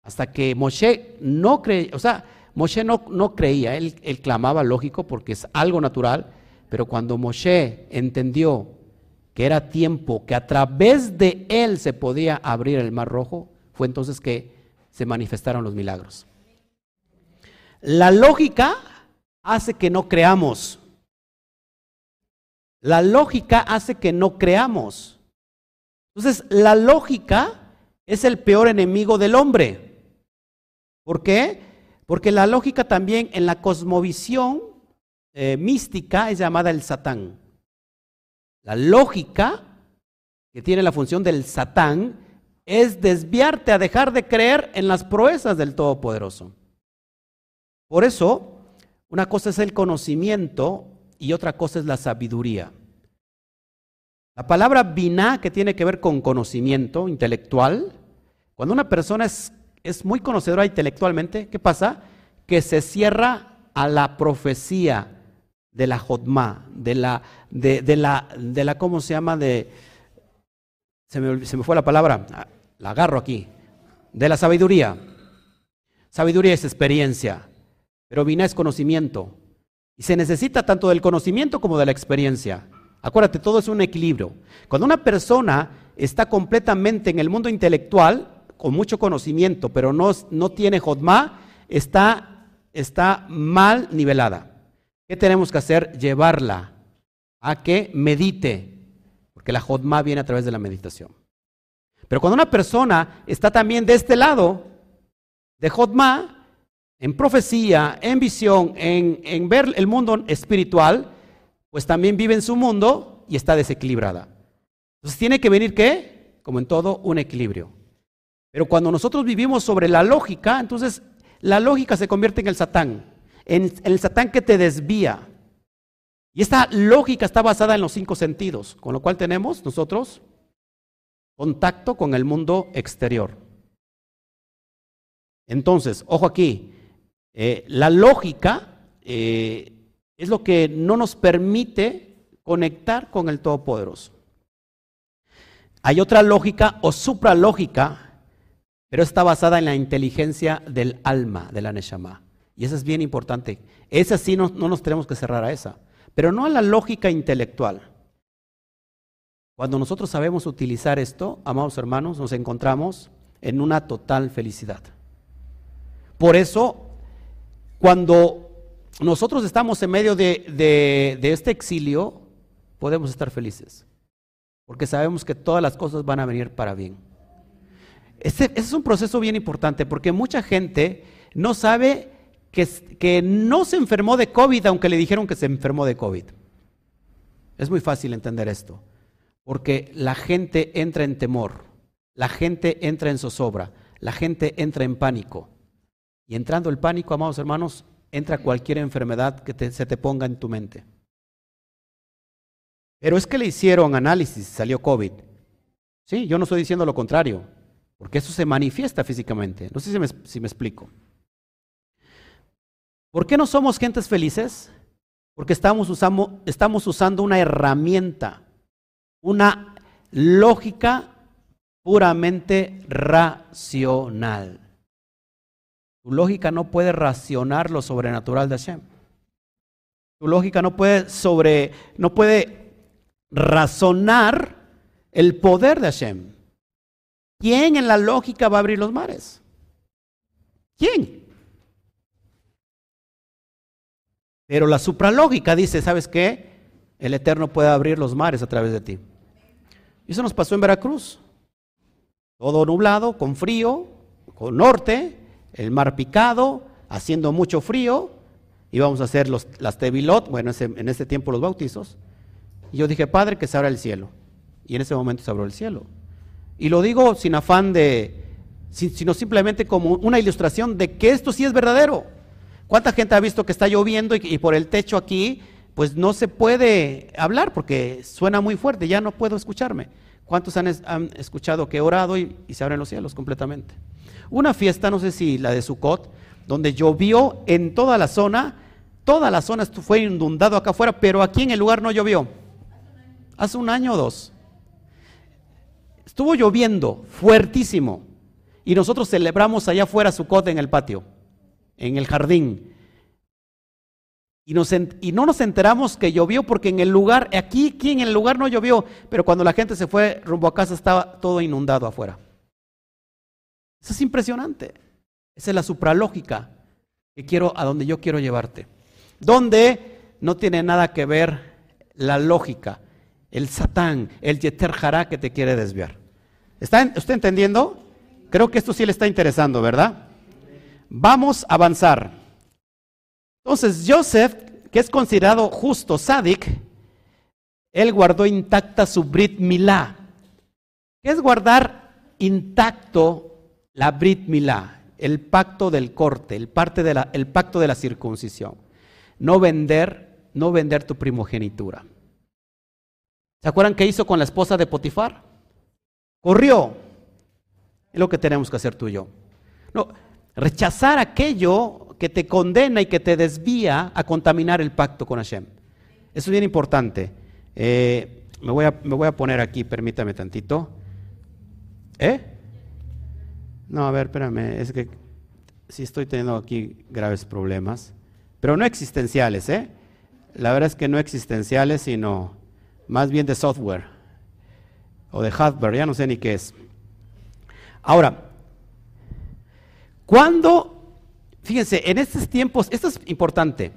hasta que Moshe no creía, o sea, Moshe no, creía, él, él, clamaba lógico porque es algo natural, pero cuando Moshe entendió que era tiempo, que a través de él se podía abrir el mar rojo, fue entonces que se manifestaron los milagros. La lógica hace que no creamos. La lógica hace que no creamos. Entonces, la lógica es el peor enemigo del hombre. ¿Por qué? Porque la lógica también en la cosmovisión eh, mística es llamada el satán. La lógica, que tiene la función del satán, es desviarte a dejar de creer en las proezas del Todopoderoso. Por eso, una cosa es el conocimiento y otra cosa es la sabiduría. La palabra biná, que tiene que ver con conocimiento intelectual, cuando una persona es es muy conocedora intelectualmente, ¿qué pasa? Que se cierra a la profecía de la Jodma, de la, de, la, de la, ¿cómo se llama? De, se me, se me fue la palabra, ah, la agarro aquí, de la sabiduría. Sabiduría es experiencia, pero vina es conocimiento. Y se necesita tanto del conocimiento como de la experiencia. Acuérdate, todo es un equilibrio. Cuando una persona está completamente en el mundo intelectual, con mucho conocimiento, pero no, no tiene Jodma, está, está mal nivelada. ¿Qué tenemos que hacer? Llevarla a que medite, porque la Jodma viene a través de la meditación. Pero cuando una persona está también de este lado, de Jodma, en profecía, en visión, en, en ver el mundo espiritual, pues también vive en su mundo y está desequilibrada. Entonces tiene que venir qué? Como en todo, un equilibrio. Pero cuando nosotros vivimos sobre la lógica, entonces la lógica se convierte en el satán, en, el satán que te desvía. Y esta lógica está basada en los cinco sentidos, con lo cual tenemos nosotros contacto con el mundo exterior. Entonces, ojo aquí, eh, la lógica eh, es lo que no nos permite conectar con el Todopoderoso. Hay otra lógica o supralógica pero está basada en la inteligencia del alma, de la Neshama. Y eso es bien importante. Esa sí no, no nos tenemos que cerrar a esa, pero no a la lógica intelectual. Cuando nosotros sabemos utilizar esto, amados hermanos, nos encontramos en una total felicidad. Por eso, cuando nosotros estamos en medio de, este exilio, podemos estar felices, porque sabemos que todas las cosas van a venir para bien. Ese, es un proceso bien importante, porque mucha gente no sabe que, no se enfermó de COVID, aunque le dijeron que se enfermó de COVID. Es muy fácil entender esto. Porque la gente entra en temor, la gente entra en zozobra, la gente entra en pánico. Y entrando el pánico, amados hermanos, entra cualquier enfermedad que se te ponga en tu mente. Pero es que le hicieron análisis, salió COVID. Sí, yo no estoy diciendo lo contrario, porque eso se manifiesta físicamente. No sé si me, explico. ¿Por qué no somos gentes felices? Porque estamos, usando, estamos usando una herramienta una lógica puramente racional. Tu lógica no puede racionar lo sobrenatural de Hashem. Tu lógica no puede sobre, no puede razonar el poder de Hashem. ¿Quién en la lógica va a abrir los mares? ¿Quién? Pero la supralógica dice, ¿sabes qué? El Eterno puede abrir los mares a través de ti. Y eso nos pasó en Veracruz. Todo nublado, con frío, con norte, el mar picado, haciendo mucho frío. Íbamos a hacer los, las tevilot, bueno, en ese tiempo los bautizos. Y yo dije, Padre, que se abra el cielo. Y en ese momento se abrió el cielo. Y lo digo sin afán de, sino simplemente como una ilustración de que esto sí es verdadero. ¿Cuánta gente ha visto que está lloviendo y por el techo aquí pues no se puede hablar porque suena muy fuerte, ya no puedo escucharme. ¿Cuántos han, escuchado que he orado y, se abren los cielos completamente? Una fiesta, no sé si la de Sukkot, donde llovió en toda la zona, toda la zona fue inundado acá afuera, pero aquí en el lugar no llovió. Hace un año o dos. Estuvo lloviendo fuertísimo y nosotros celebramos allá afuera Sukkot en el patio, en el jardín. Y, no nos enteramos que llovió porque en el lugar, aquí, aquí en el lugar no llovió, pero cuando la gente se fue rumbo a casa estaba todo inundado afuera. Eso es impresionante. Esa es la supralógica que quiero, a donde yo quiero llevarte. Donde no tiene nada que ver la lógica, el satán, el yeter que te quiere desviar. ¿Está usted entendiendo? Creo que esto sí le está interesando, ¿verdad? Vamos a avanzar. Entonces, Joseph, que es considerado justo, sádic, él guardó intacta su Brit Milá. ¿Qué es guardar intacto la Brit Milá? El pacto del corte, el, parte pacto de la circuncisión. No vender, no vender tu primogenitura. ¿Se acuerdan qué hizo con la esposa de Potifar? Corrió. Es lo que tenemos que hacer tú y yo. No, rechazar aquello que te condena y que te desvía a contaminar el pacto con Hashem. Eso es bien importante. Eh, me, voy a, me voy a poner aquí, permítame tantito. ¿Eh? No, a ver, espérame, es que sí estoy teniendo aquí graves problemas, pero no existenciales, ¿eh? La verdad es que no existenciales, sino más bien de software o de hardware, ya no sé ni qué es. Ahora, ¿cuándo Fíjense, en estos tiempos, esto es importante,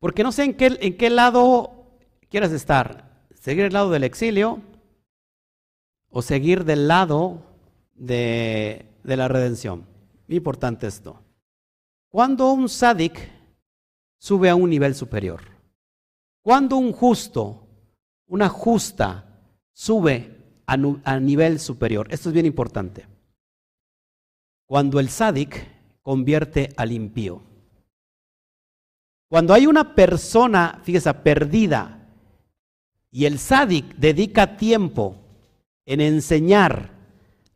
porque no sé en qué, en qué lado quieras estar, seguir el lado del exilio o seguir del lado de, de la redención. Importante esto. Cuando un sádic sube a un nivel superior, cuando un justo, una justa, sube a, nivel superior, esto es bien importante cuando el sádic convierte al impío. Cuando hay una persona, fíjese, perdida, y el sádic dedica tiempo en enseñar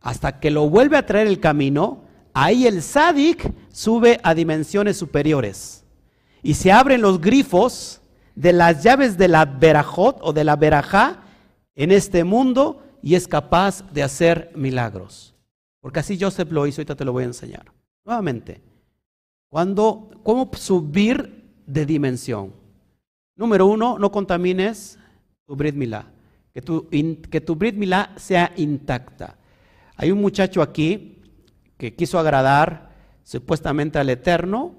hasta que lo vuelve a traer el camino, ahí el sádic sube a dimensiones superiores. Y se abren los grifos de las llaves de la verajot o de la verajá en este mundo y es capaz de hacer milagros. Porque así Joseph lo hizo, ahorita te lo voy a enseñar. Nuevamente, cuando, ¿cómo subir de dimensión? Número uno, no contamines tu Brit Milá. Que tu, que tu Milá sea intacta. Hay un muchacho aquí que quiso agradar supuestamente al Eterno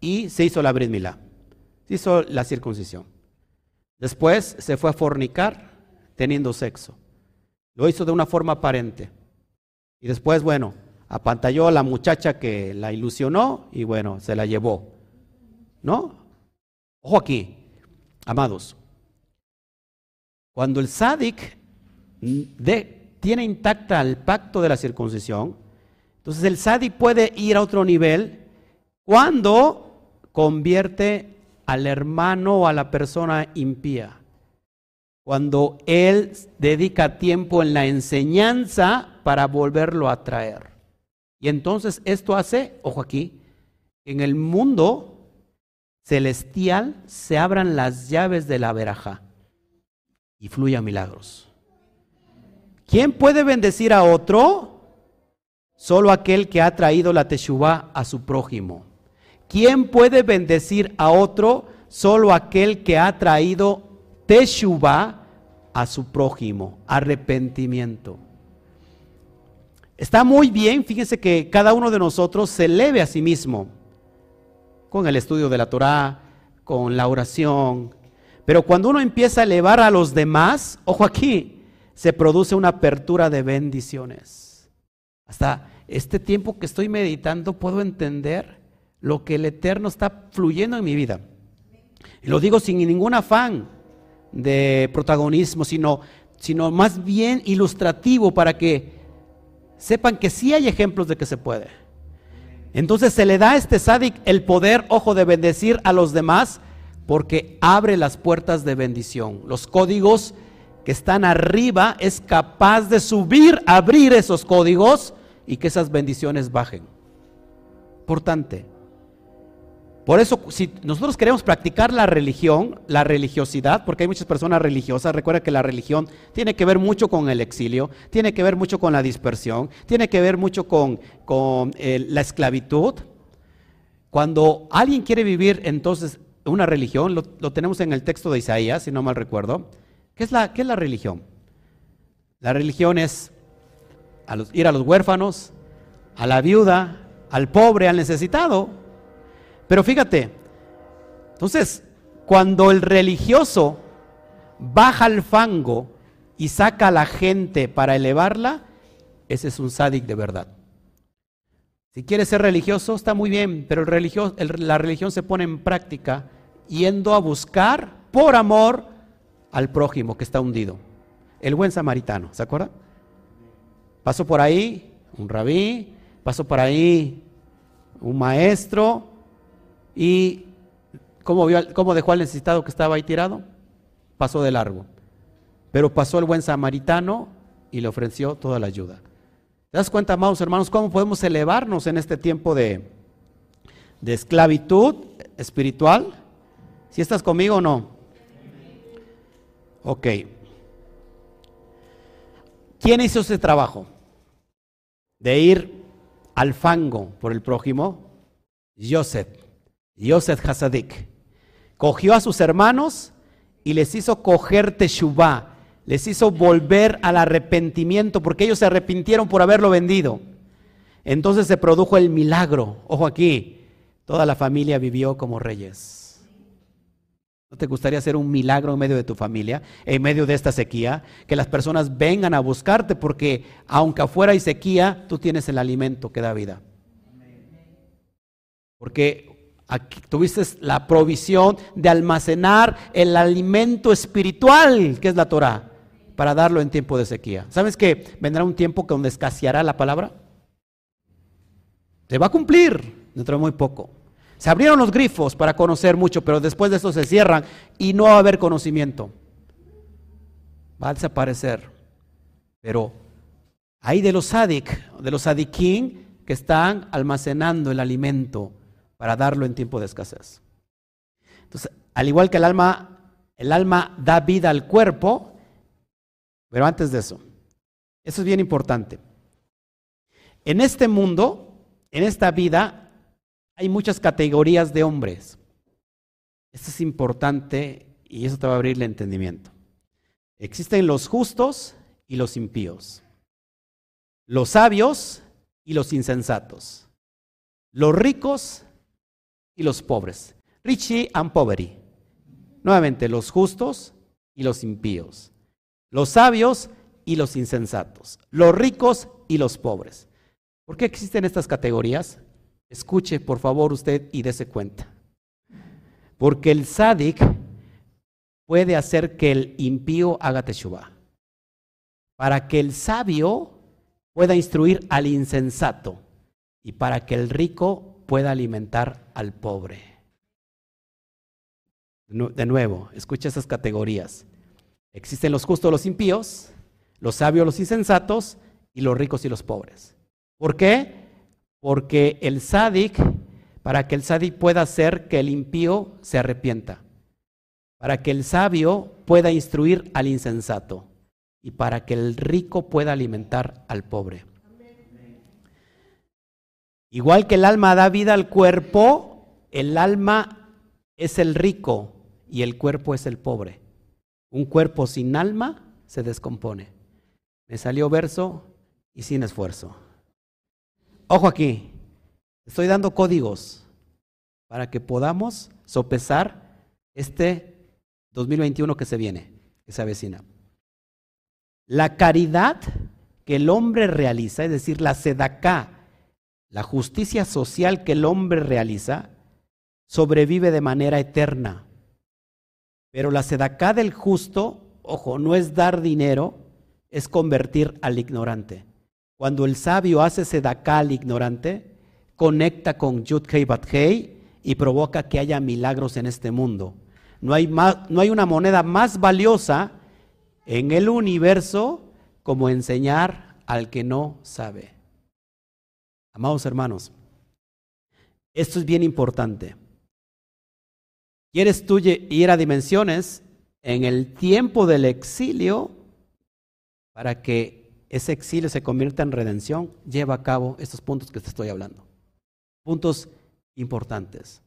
y se hizo la Brit Milá. Se hizo la circuncisión. Después se fue a fornicar teniendo sexo. Lo hizo de una forma aparente. Y después, bueno, apantalló a la muchacha que la ilusionó y bueno, se la llevó. ¿No? Ojo aquí, amados. Cuando el sádic tiene intacta el pacto de la circuncisión, entonces el sádic puede ir a otro nivel cuando convierte al hermano o a la persona impía cuando Él dedica tiempo en la enseñanza para volverlo a traer. Y entonces esto hace, ojo aquí, en el mundo celestial se abran las llaves de la veraja y fluya milagros. ¿Quién puede bendecir a otro? Solo aquel que ha traído la teshuvah a su prójimo. ¿Quién puede bendecir a otro? Solo aquel que ha traído Teshuvah a su prójimo, arrepentimiento. Está muy bien, fíjense que cada uno de nosotros se eleve a sí mismo con el estudio de la Torah, con la oración. Pero cuando uno empieza a elevar a los demás, ojo aquí, se produce una apertura de bendiciones. Hasta este tiempo que estoy meditando puedo entender lo que el Eterno está fluyendo en mi vida. Y lo digo sin ningún afán de protagonismo, sino, sino más bien ilustrativo para que sepan que sí hay ejemplos de que se puede. Entonces se le da a este sádic el poder, ojo, de bendecir a los demás porque abre las puertas de bendición. Los códigos que están arriba es capaz de subir, abrir esos códigos y que esas bendiciones bajen. Importante. Por eso, si nosotros queremos practicar la religión, la religiosidad, porque hay muchas personas religiosas, recuerda que la religión tiene que ver mucho con el exilio, tiene que ver mucho con la dispersión, tiene que ver mucho con, eh, la esclavitud. Cuando alguien quiere vivir entonces una religión, lo, tenemos en el texto de Isaías, si no mal recuerdo, ¿qué es la, qué es la religión? La religión es ir a los huérfanos, a la viuda, al pobre, al necesitado. Pero fíjate, entonces, cuando el religioso baja al fango y saca a la gente para elevarla, ese es un sádic de verdad. Si quieres ser religioso, está muy bien, pero el la religión se pone en práctica yendo a buscar por amor al prójimo que está hundido. El buen samaritano, ¿se acuerda? Pasó por ahí un rabí, pasó por ahí un maestro, ¿Y cómo, dejó al necesitado que estaba ahí tirado? Pasó de largo. Pero pasó el buen samaritano y le ofreció toda la ayuda. ¿Te das cuenta, amados hermanos, cómo podemos elevarnos en este tiempo de, de esclavitud espiritual? ¿Si estás conmigo o no? Ok. ¿Quién hizo ese trabajo? De ir al fango por el prójimo. Joseph. Yosef Hasadik, cogió a sus hermanos y les hizo coger Teshuvah, les hizo volver al arrepentimiento, porque ellos se arrepintieron por haberlo vendido. Entonces se produjo el milagro. Ojo aquí, toda la familia vivió como reyes. ¿No te gustaría hacer un milagro en medio de tu familia, en medio de esta sequía? Que las personas vengan a buscarte porque aunque afuera hay sequía, tú tienes el alimento que da vida. Porque Aquí tuviste la provisión de almacenar el alimento espiritual que es la Torah para darlo en tiempo de sequía. ¿Sabes que vendrá un tiempo donde escaseará la palabra? Se va a cumplir dentro de muy poco. Se abrieron los grifos para conocer mucho, pero después de eso se cierran y no va a haber conocimiento. Va a desaparecer. Pero hay de los sadik, de los sadiquín que están almacenando el alimento para darlo en tiempo de escasez. Entonces, al igual que el alma, el alma da vida al cuerpo, pero antes de eso, Eso es bien importante. En este mundo, en esta vida, hay muchas categorías de hombres. Esto es importante y eso te va a abrir el entendimiento. Existen los justos y los impíos, los sabios y los insensatos, los ricos y los pobres. Richie and poverty. Nuevamente, los justos y los impíos, los sabios y los insensatos, los ricos y los pobres. ¿Por qué existen estas categorías? Escuche, por favor, usted y dése cuenta. Porque el sádic puede hacer que el impío haga teshuva. Para que el sabio pueda instruir al insensato y para que el rico pueda alimentar al pobre. De nuevo, escucha esas categorías. Existen los justos, los impíos, los sabios, los insensatos y los ricos y los pobres. ¿Por qué? Porque el sádic, para que el sádic pueda hacer que el impío se arrepienta, para que el sabio pueda instruir al insensato y para que el rico pueda alimentar al pobre. Igual que el alma da vida al cuerpo, el alma es el rico y el cuerpo es el pobre. Un cuerpo sin alma se descompone. Me salió verso y sin esfuerzo. Ojo aquí, estoy dando códigos para que podamos sopesar este 2021 que se viene, que se avecina. La caridad que el hombre realiza, es decir, la sedacá, la justicia social que el hombre realiza, sobrevive de manera eterna. Pero la sedacá del justo, ojo, no es dar dinero, es convertir al ignorante. Cuando el sabio hace sedacá al ignorante, conecta con Yud Hei Bat Hei y provoca que haya milagros en este mundo. No hay, no hay una moneda más valiosa en el universo como enseñar al que no sabe. Amados hermanos, esto es bien importante. ¿Quieres tú ir a dimensiones en el tiempo del exilio para que ese exilio se convierta en redención, lleva a cabo estos puntos que te estoy hablando. Puntos importantes.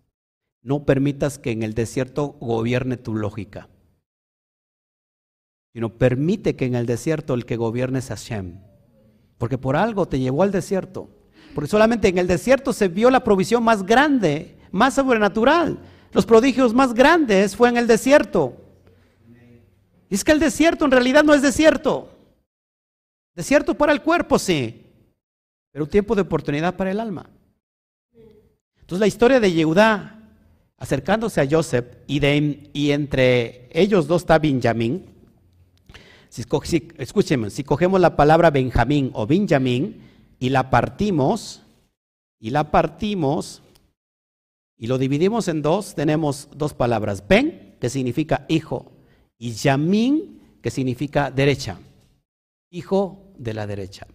No permitas que en el desierto gobierne tu lógica, sino permite que en el desierto el que gobierne es Hashem. Porque por algo te llevó al desierto. Porque solamente en el desierto se vio la provisión más grande, más sobrenatural. Los prodigios más grandes fue en el desierto. Y es que el desierto en realidad no es desierto. Desierto para el cuerpo, sí, pero un tiempo de oportunidad para el alma. Entonces la historia de Yehudá acercándose a Joseph y, de, entre ellos dos está Benjamín. Si, escúchenme, si cogemos la palabra Benjamín o Benjamín y la partimos, y la partimos y lo dividimos en dos, tenemos dos palabras. Ben, que significa hijo, y Yamín, que significa derecha. Hijo de la derecha.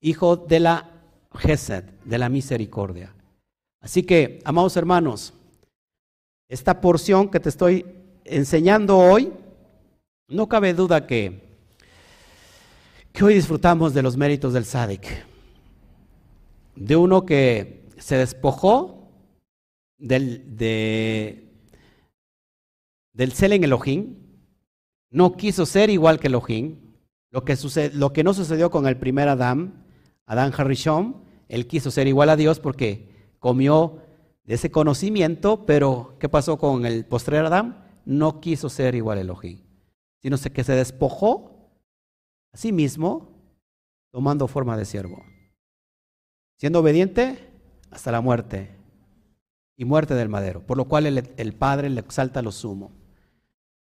Hijo de la Gesed, de la misericordia. Así que, amados hermanos, esta porción que te estoy enseñando hoy, no cabe duda que, que hoy disfrutamos de los méritos del Sadik. De uno que se despojó del, de, del Elohim, no quiso ser igual que Elohim, lo que, lo que no sucedió con el primer Adán, Adán Harishon, él quiso ser igual a Dios porque comió de ese conocimiento, pero ¿qué pasó con el postrer Adán? No quiso ser igual a Elohim, sino que se despojó a sí mismo tomando forma de siervo, siendo obediente hasta la muerte y muerte del madero, por lo cual el, Padre le exalta lo sumo.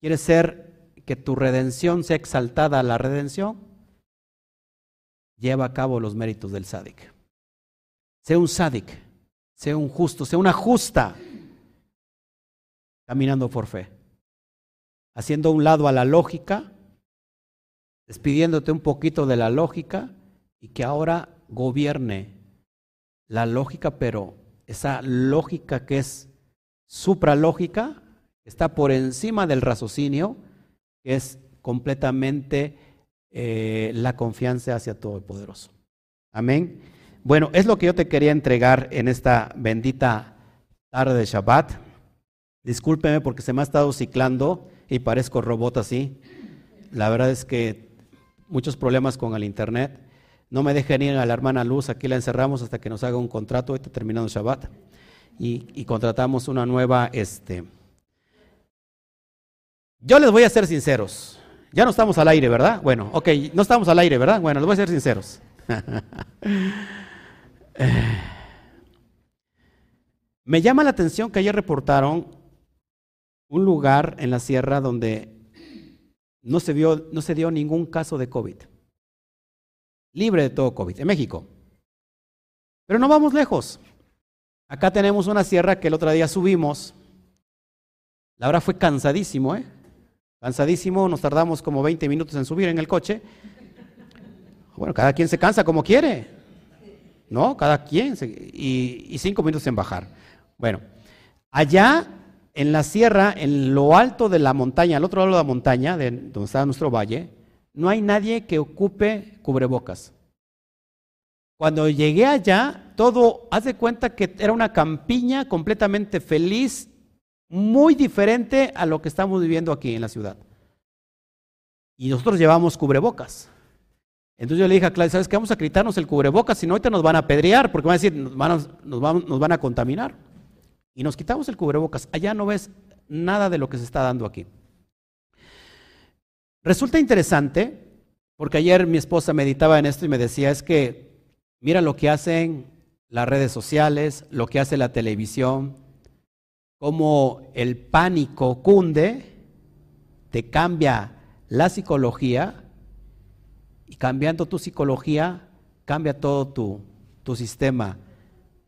Quiere ser que tu redención sea exaltada a la redención, lleva a cabo los méritos del sádic. Sea un sádic, sea un justo, sea una justa, caminando por fe, haciendo un lado a la lógica, despidiéndote un poquito de la lógica y que ahora gobierne la lógica, pero esa lógica que es supralógica, está por encima del raciocinio, es completamente eh, la confianza hacia todo poderoso. Amén. Bueno, es lo que yo te quería entregar en esta bendita tarde de Shabbat. Discúlpeme porque se me ha estado ciclando y parezco robot así. La verdad es que muchos problemas con el internet. No me dejen ir a la hermana Luz, aquí la encerramos hasta que nos haga un contrato, ahorita terminando Shabbat. Y, y contratamos una nueva, este... Yo les voy a ser sinceros. Ya no estamos al aire, ¿verdad? Bueno, ok, no estamos al aire, ¿verdad? Bueno, les voy a ser sinceros. Me llama la atención que ayer reportaron un lugar en la sierra donde no se, vio, no se dio ningún caso de COVID. Libre de todo COVID, en México. Pero no vamos lejos. Acá tenemos una sierra que el otro día subimos. La hora fue cansadísimo, ¿eh? Cansadísimo, nos tardamos como 20 minutos en subir en el coche. Bueno, cada quien se cansa como quiere. ¿No? Cada quien. y, y cinco minutos en bajar. Bueno, allá en la sierra, en lo alto de la montaña, al otro lado de la montaña, de donde está nuestro valle, no hay nadie que ocupe cubrebocas. Cuando llegué allá, todo, haz de cuenta que era una campiña completamente feliz, muy diferente a lo que estamos viviendo aquí en la ciudad. Y nosotros llevamos cubrebocas. Entonces yo le dije a Claudia, ¿sabes qué? Vamos a quitarnos el cubrebocas, si no ahorita nos van a apedrear, porque van a decir, nos nos van a contaminar y nos quitamos el cubrebocas, allá no ves nada de lo que se está dando aquí. Resulta interesante, porque ayer mi esposa meditaba en esto y me decía, es que mira lo que hacen las redes sociales, lo que hace la televisión, cómo el pánico cunde, te cambia la psicología y cambiando tu psicología cambia todo tu, tu sistema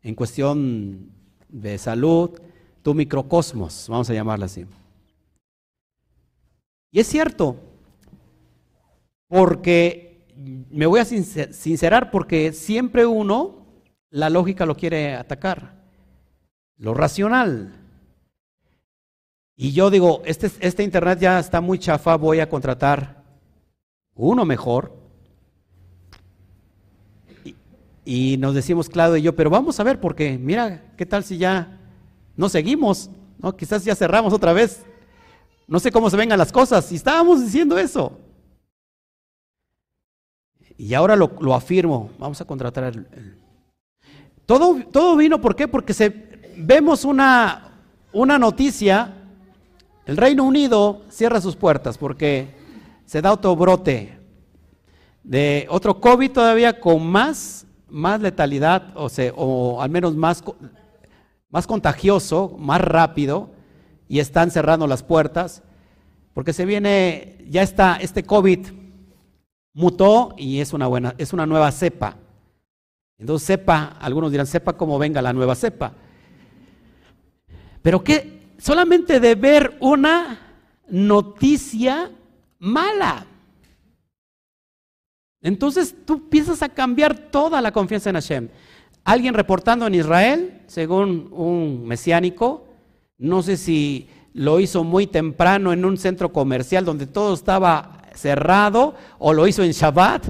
en cuestión de salud, tu microcosmos, vamos a llamarla así. Y es cierto, porque me voy a sincerar porque siempre uno, la lógica lo quiere atacar, lo racional. Y yo digo, este, este internet ya está muy chafa, voy a contratar uno mejor, y nos decimos Claudio y yo, pero vamos a ver, porque mira, ¿qué tal si ya no seguimos? ¿No? Quizás ya cerramos otra vez. No sé cómo se vengan las cosas. Y estábamos diciendo eso. Y ahora lo, afirmo. Vamos a contratar Todo, todo vino, ¿por qué? Porque se, vemos una, una noticia. El Reino Unido cierra sus puertas porque se da otro brote de otro COVID todavía con más más letalidad, o, sea, o al menos más, más contagioso, más rápido, y están cerrando las puertas, porque se viene, ya está, este COVID mutó y es una buena, es una nueva cepa. Entonces sepa, algunos dirán, sepa cómo venga la nueva cepa. Pero que solamente de ver una noticia mala, entonces tú empiezas a cambiar toda la confianza en Hashem. Alguien reportando en Israel, según un mesiánico, no sé si lo hizo muy temprano en un centro comercial donde todo estaba cerrado o lo hizo en Shabbat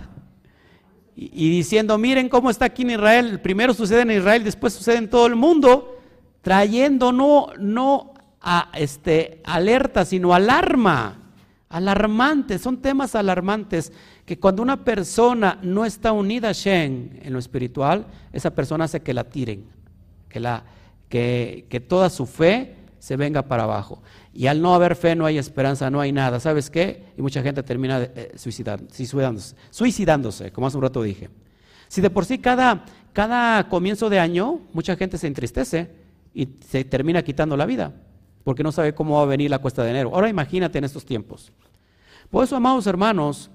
y, diciendo, miren cómo está aquí en Israel, primero sucede en Israel, después sucede en todo el mundo, trayendo no, no a este, alerta, sino alarma, alarmantes, son temas alarmantes que cuando una persona no está unida a Shen en lo espiritual, esa persona hace que la tiren, que, la, que, que toda su fe se venga para abajo. Y al no haber fe no hay esperanza, no hay nada. ¿Sabes qué? Y mucha gente termina eh, suicidándose, suicidándose, como hace un rato dije. Si de por sí cada, cada comienzo de año mucha gente se entristece y se termina quitando la vida, porque no sabe cómo va a venir la cuesta de enero. Ahora imagínate en estos tiempos. Por eso, amados hermanos,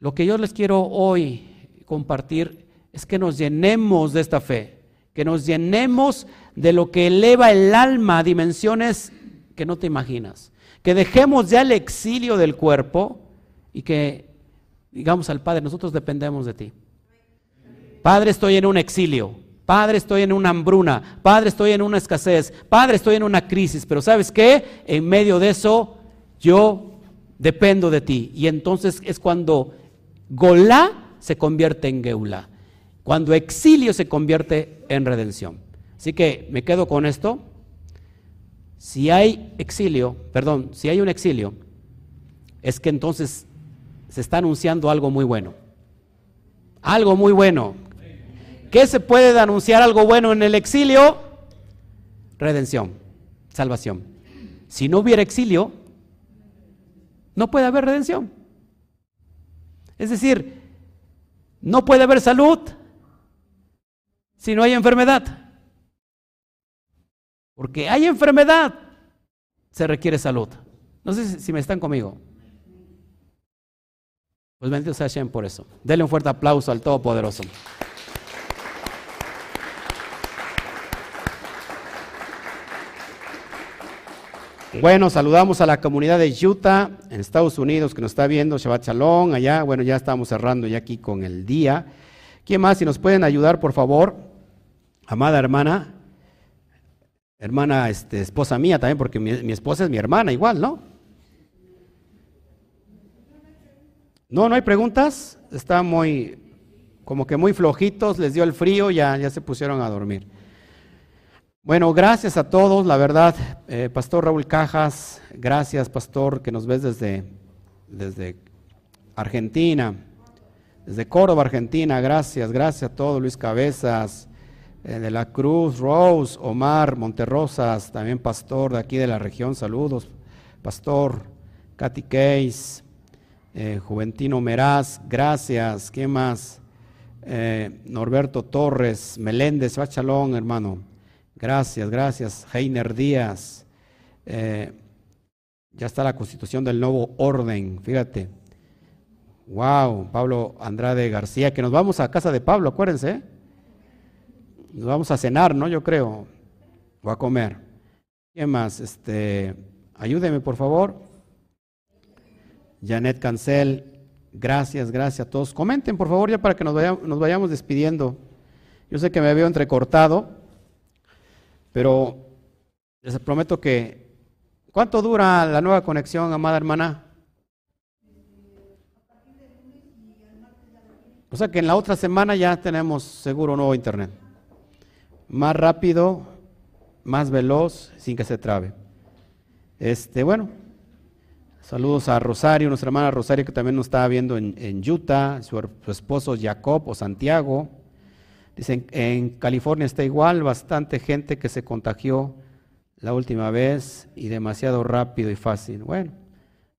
lo que yo les quiero hoy compartir es que nos llenemos de esta fe, que nos llenemos de lo que eleva el alma a dimensiones que no te imaginas, que dejemos ya el exilio del cuerpo y que digamos al Padre, nosotros dependemos de ti. Padre, estoy en un exilio. Padre, estoy en una hambruna. Padre, estoy en una escasez. Padre, estoy en una crisis. Pero ¿sabes qué? En medio de eso, yo dependo de ti. Y entonces es cuando Golá se convierte en Geulá, cuando exilio se convierte en redención. Así que me quedo con esto. Si hay exilio, perdón, si hay un exilio, es que entonces se está anunciando algo muy bueno. Algo muy bueno. ¿Qué se puede anunciar algo bueno en el exilio? Redención, salvación. Si no hubiera exilio, no puede haber redención. Es decir, no puede haber salud si no hay enfermedad. Porque hay enfermedad, se requiere salud. No sé si me están conmigo. Pues bendito sea Hashem por eso. Denle un fuerte aplauso al Todopoderoso. Bueno, saludamos a la comunidad de Utah, en Estados Unidos, que nos está viendo, Shabbat Shalom, allá, bueno, ya estamos cerrando ya aquí con el día. ¿Quién más? Si nos pueden ayudar, por favor, amada hermana, hermana, este, esposa mía también, porque mi, mi esposa es mi hermana igual, ¿no? No, no hay preguntas, está muy, como que muy flojitos, les dio el frío, ya, ya se pusieron a dormir. Bueno, gracias a todos, la verdad, eh, Pastor Raúl Cajas, gracias Pastor que nos ves desde, desde Argentina, desde Córdoba, Argentina, gracias, gracias a todos, Luis Cabezas, eh, de la Cruz, Rose, Omar, Monterrosas, también Pastor de aquí de la región, saludos, Pastor, Katy Case, eh, Juventino Meraz, gracias, ¿qué más? Norberto Torres, Meléndez, Bachalón, hermano. Gracias, gracias. Heiner Díaz. Eh, ya está la constitución del nuevo orden, fíjate. Wow, Pablo Andrade García, que nos vamos a casa de Pablo, acuérdense. ¿eh? Nos vamos a cenar, ¿no? Yo creo. O a comer. ¿Qué más? Este, ayúdeme, por favor. Janet Cancel, gracias, gracias a todos. Comenten, por favor, ya para que nos vayamos, nos vayamos despidiendo. Yo sé que me veo entrecortado. Pero les prometo que, ¿cuánto dura la nueva conexión, amada hermana? O sea que en la otra semana ya tenemos seguro nuevo internet. Más rápido, más veloz, sin que se trabe. Este, bueno, saludos a Rosario, nuestra hermana Rosario que también nos estaba viendo en, Utah, su esposo Jacob o Santiago. Dicen, en California está igual, bastante gente que se contagió la última vez y demasiado rápido y fácil. Bueno,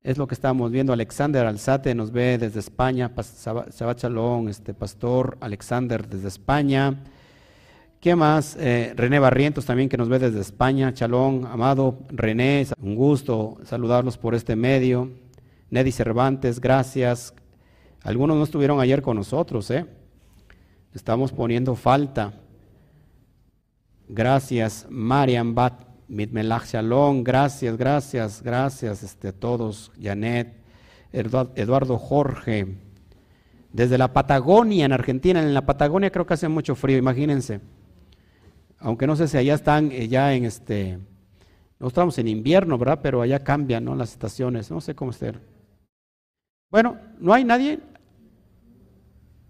es lo que estamos viendo. Alexander Alzate nos ve desde España, Shabbat Shalom, este pastor Alexander desde España. ¿Qué más? Eh, René Barrientos también que nos ve desde España. Chalón, amado René, un gusto saludarlos por este medio. Neddy Cervantes, gracias. Algunos no estuvieron ayer con nosotros, ¿eh? Estamos poniendo falta. Gracias, Marian Bat, Mitmelach Shalom, gracias, gracias, gracias este, a todos, Janet, Eduardo Jorge, desde la Patagonia, en Argentina, en la Patagonia creo que hace mucho frío, imagínense. Aunque no sé si allá están eh, ya en este, no estamos en invierno, ¿verdad? Pero allá cambian, ¿no? Las estaciones, no sé cómo estar. Bueno, ¿no hay nadie?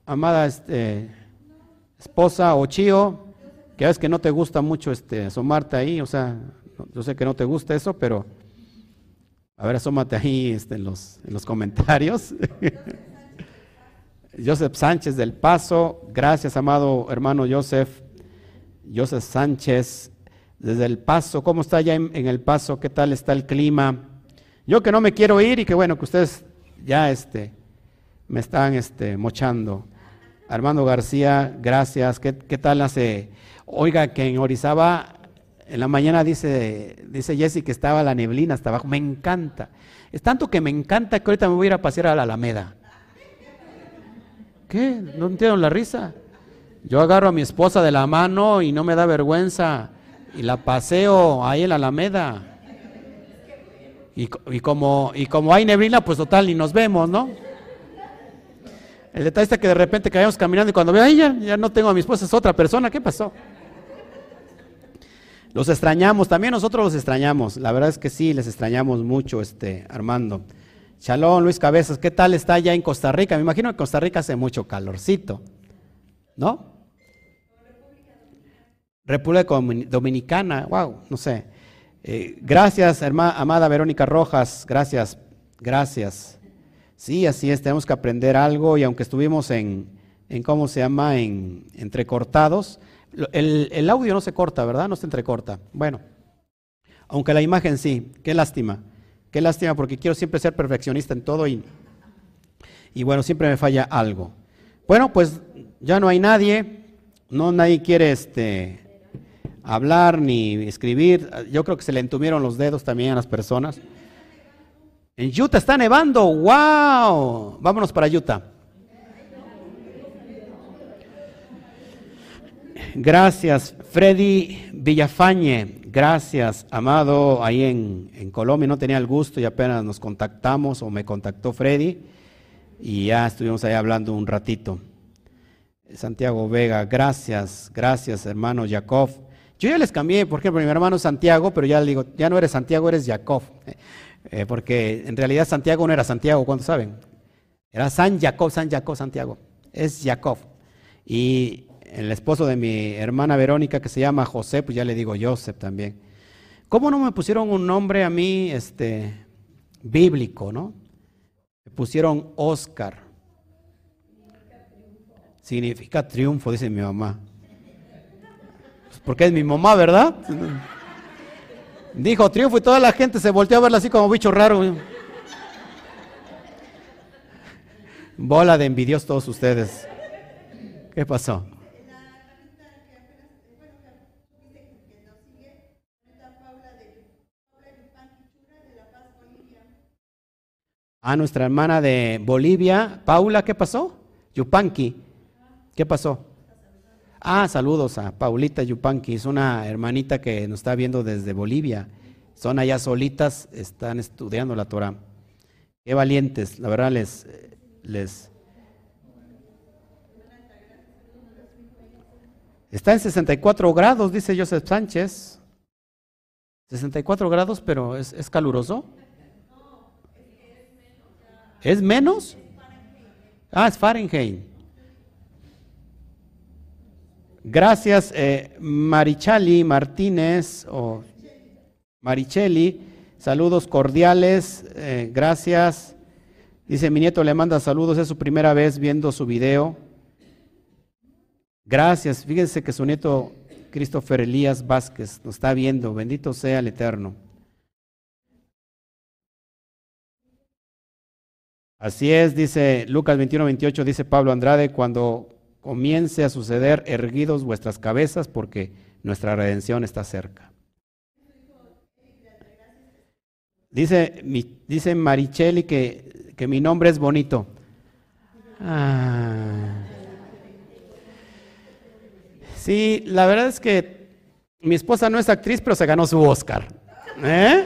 Amada, este, esposa o chío, que ves que no te gusta mucho este, asomarte ahí, o sea, yo sé que no te gusta eso, pero a ver, asómate ahí este, en, los, en los comentarios. Joseph Sánchez del Paso, gracias amado hermano Joseph. Joseph Sánchez desde el Paso, ¿cómo está ya en, el Paso? ¿Qué tal está el clima? Yo que no me quiero ir y que bueno, que ustedes ya este, me están este, mochando. Armando García, gracias. ¿Qué, tal hace? Oiga, que en Orizaba, en la mañana dice, dice Jesse que estaba la neblina hasta abajo. Me encanta. Es tanto que me encanta que ahorita me voy a ir a pasear a la Alameda. ¿Qué? ¿No entiendo la risa? Yo agarro a mi esposa de la mano y no me da vergüenza. Y la paseo ahí en la Alameda. Y, y, como, y como hay neblina, pues total, ni nos vemos, ¿no? El detalle está que de repente caemos caminando y cuando veo, ay, ya, no tengo a mi esposa, es otra persona, ¿qué pasó? Los extrañamos, también nosotros los extrañamos. La verdad es que sí, les extrañamos mucho, este, Armando. Shalom, Luis Cabezas, ¿qué tal está allá en Costa Rica? Me imagino que en Costa Rica hace mucho calorcito, ¿no? República Dominicana, wow, no sé. Eh, gracias, hermana, amada Verónica Rojas, gracias, gracias. Sí, así es, tenemos que aprender algo y aunque estuvimos en, en ¿cómo se llama?, en entrecortados, el, el audio no se corta, ¿verdad? No se entrecorta. Bueno, aunque la imagen sí, qué lástima, qué lástima porque quiero siempre ser perfeccionista en todo y, y bueno, siempre me falla algo. Bueno, pues ya no hay nadie, no nadie quiere este, hablar ni escribir. Yo creo que se le entumieron los dedos también a las personas. En Utah está nevando, wow. Vámonos para Utah. Gracias, Freddy Villafañe. Gracias, amado, ahí en, en, Colombia. No tenía el gusto y apenas nos contactamos o me contactó Freddy y ya estuvimos ahí hablando un ratito. Santiago Vega, gracias, gracias, hermano Jacob. Yo ya les cambié, por ejemplo, mi hermano Santiago, pero ya le digo, ya no eres Santiago, eres Jacob. Eh, porque en realidad Santiago no era Santiago, ¿cuánto saben? Era San Jacob, San Jacob, Santiago. Es Jacob. Y el esposo de mi hermana Verónica, que se llama José, pues ya le digo Joseph también. ¿Cómo no me pusieron un nombre a mí este, bíblico, no? Me pusieron Oscar. Significa triunfo, dice mi mamá. Porque es mi mamá, ¿verdad? Dijo triunfo y toda la gente se volteó a verla así como bicho raro. Bola de envidios todos ustedes. ¿Qué pasó? A nuestra hermana de Bolivia, Paula, ¿qué pasó? Yupanqui, ¿qué pasó? Ah, saludos a Paulita Yupanqui, es una hermanita que nos está viendo desde Bolivia. Son allá solitas, están estudiando la Torah. Qué valientes, la verdad les, les... Está en 64 grados, dice Joseph Sánchez. 64 grados, pero es, es caluroso. ¿Es menos? Ah, es Fahrenheit. Gracias, eh, Marichali Martínez o Maricheli. Saludos cordiales. Eh, gracias. Dice, mi nieto le manda saludos. Es su primera vez viendo su video. Gracias. Fíjense que su nieto Christopher Elías Vázquez nos está viendo. Bendito sea el Eterno. Así es, dice Lucas 21, 28, dice Pablo Andrade, cuando comience a suceder, erguidos vuestras cabezas, porque nuestra redención está cerca. Dice, dice Maricheli que, que mi nombre es bonito. Ah. Sí, la verdad es que mi esposa no es actriz, pero se ganó su Oscar. ¿eh?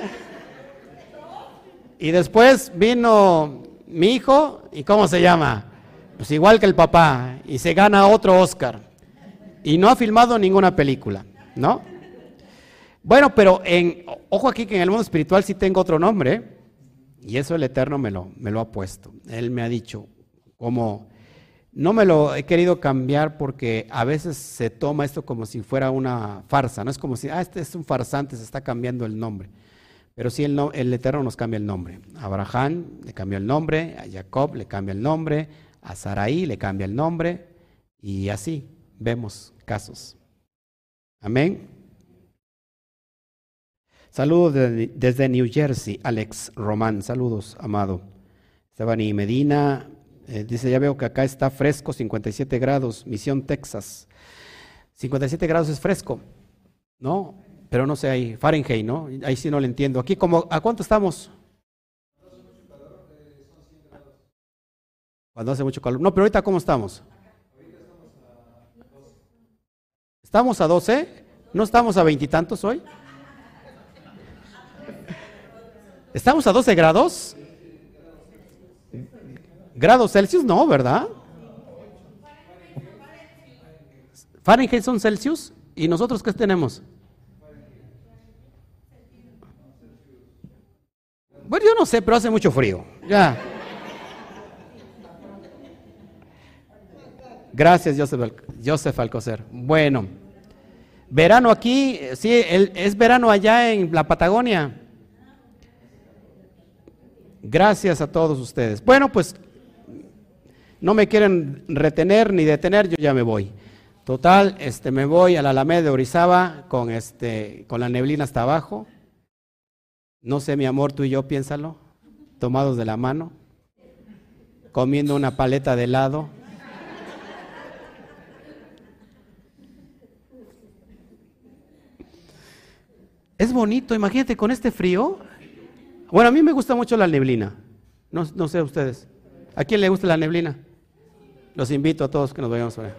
Y después vino mi hijo, ¿y cómo se llama? Pues igual que el papá, y se gana otro Oscar. Y no ha filmado ninguna película, ¿no? Bueno, pero en, ojo aquí que en el mundo espiritual sí tengo otro nombre, y eso el Eterno me lo, me lo ha puesto. Él me ha dicho, como, no me lo he querido cambiar porque a veces se toma esto como si fuera una farsa, no es como si, ah, este es un farsante, se está cambiando el nombre. Pero sí el, el Eterno nos cambia el nombre. Abraham le cambió el nombre, a Jacob le cambia el nombre, a Saraí le cambia el nombre y así vemos casos. Amén. Saludos desde New Jersey, Alex Román. Saludos, amado. y Medina eh, dice, ya veo que acá está fresco, 57 grados, Misión Texas. 57 grados es fresco, ¿no? Pero no sé, ahí, Fahrenheit, ¿no? Ahí sí no lo entiendo. Aquí, como, ¿a cuánto estamos? Cuando hace mucho calor. No, pero ahorita ¿cómo estamos? ¿Estamos a 12? ¿No estamos a veintitantos hoy? ¿Estamos a 12 grados? ¿Grados Celsius? No, ¿verdad? Fahrenheit son Celsius. ¿Y nosotros qué tenemos? Bueno, yo no sé, pero hace mucho frío. Ya. Gracias, Joseph, Joseph Alcocer. Bueno, verano aquí, sí, es verano allá en la Patagonia. Gracias a todos ustedes. Bueno, pues no me quieren retener ni detener, yo ya me voy. Total, este, me voy a la Alameda de Orizaba con, este, con la neblina hasta abajo. No sé, mi amor, tú y yo, piénsalo, tomados de la mano, comiendo una paleta de helado. Es bonito, imagínate con este frío. Bueno, a mí me gusta mucho la neblina. No, sé ustedes. ¿A quién le gusta la neblina? Los invito a todos que nos vayamos a ver.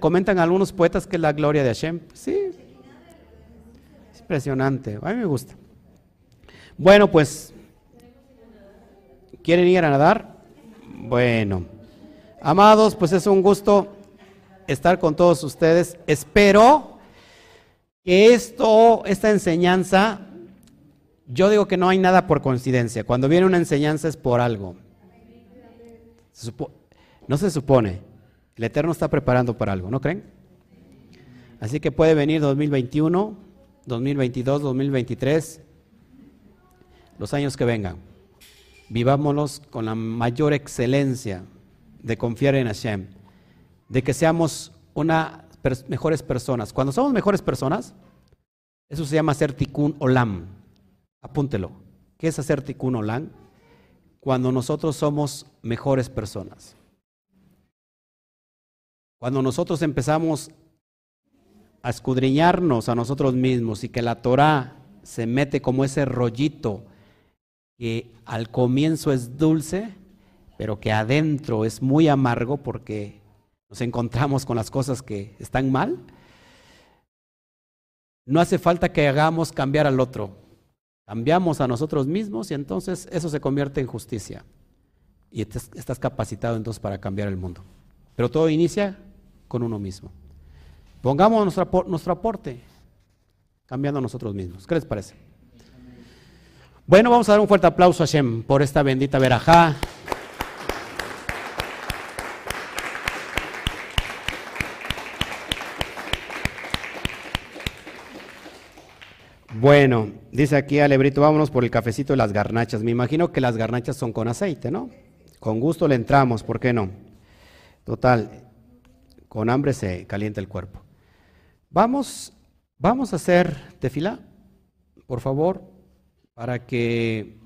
comentan algunos poetas que es la gloria de Hashem. Sí. Es impresionante. A mí me gusta. Bueno, pues, ¿quieren ir a nadar? Bueno. Amados, pues es un gusto estar con todos ustedes. Espero que esto, esta enseñanza yo digo que no hay nada por coincidencia. Cuando viene una enseñanza es por algo. no se supone. El Eterno está preparando para algo, ¿no creen? Así que puede venir 2021, 2022, 2023, los años que vengan. Vivámonos con la mayor excelencia de confiar en Hashem, de que seamos una mejores personas. Cuando somos mejores personas, eso se llama ser tikkun olam. Apúntelo. ¿Qué es hacer tikkun olam? Cuando nosotros somos mejores personas. Cuando nosotros empezamos a escudriñarnos a nosotros mismos y que la Torah se mete como ese rollito que al comienzo es dulce, pero que adentro es muy amargo porque nos encontramos con las cosas que están mal, no hace falta que hagamos cambiar al otro. Cambiamos a nosotros mismos y entonces eso se convierte en justicia. Y estás capacitado entonces para cambiar el mundo. Pero todo inicia con uno mismo. Pongamos nuestro, aporte cambiando a nosotros mismos. ¿Qué les parece? Bueno, vamos a dar un fuerte aplauso a Shem por esta bendita verajá. Bueno, dice aquí Alebrito, vámonos por el cafecito de las garnachas. Me imagino que las garnachas son con aceite, ¿no? Con gusto le entramos, ¿por qué no? Total, con hambre se calienta el cuerpo. Vamos, vamos a hacer tefila, por favor, para que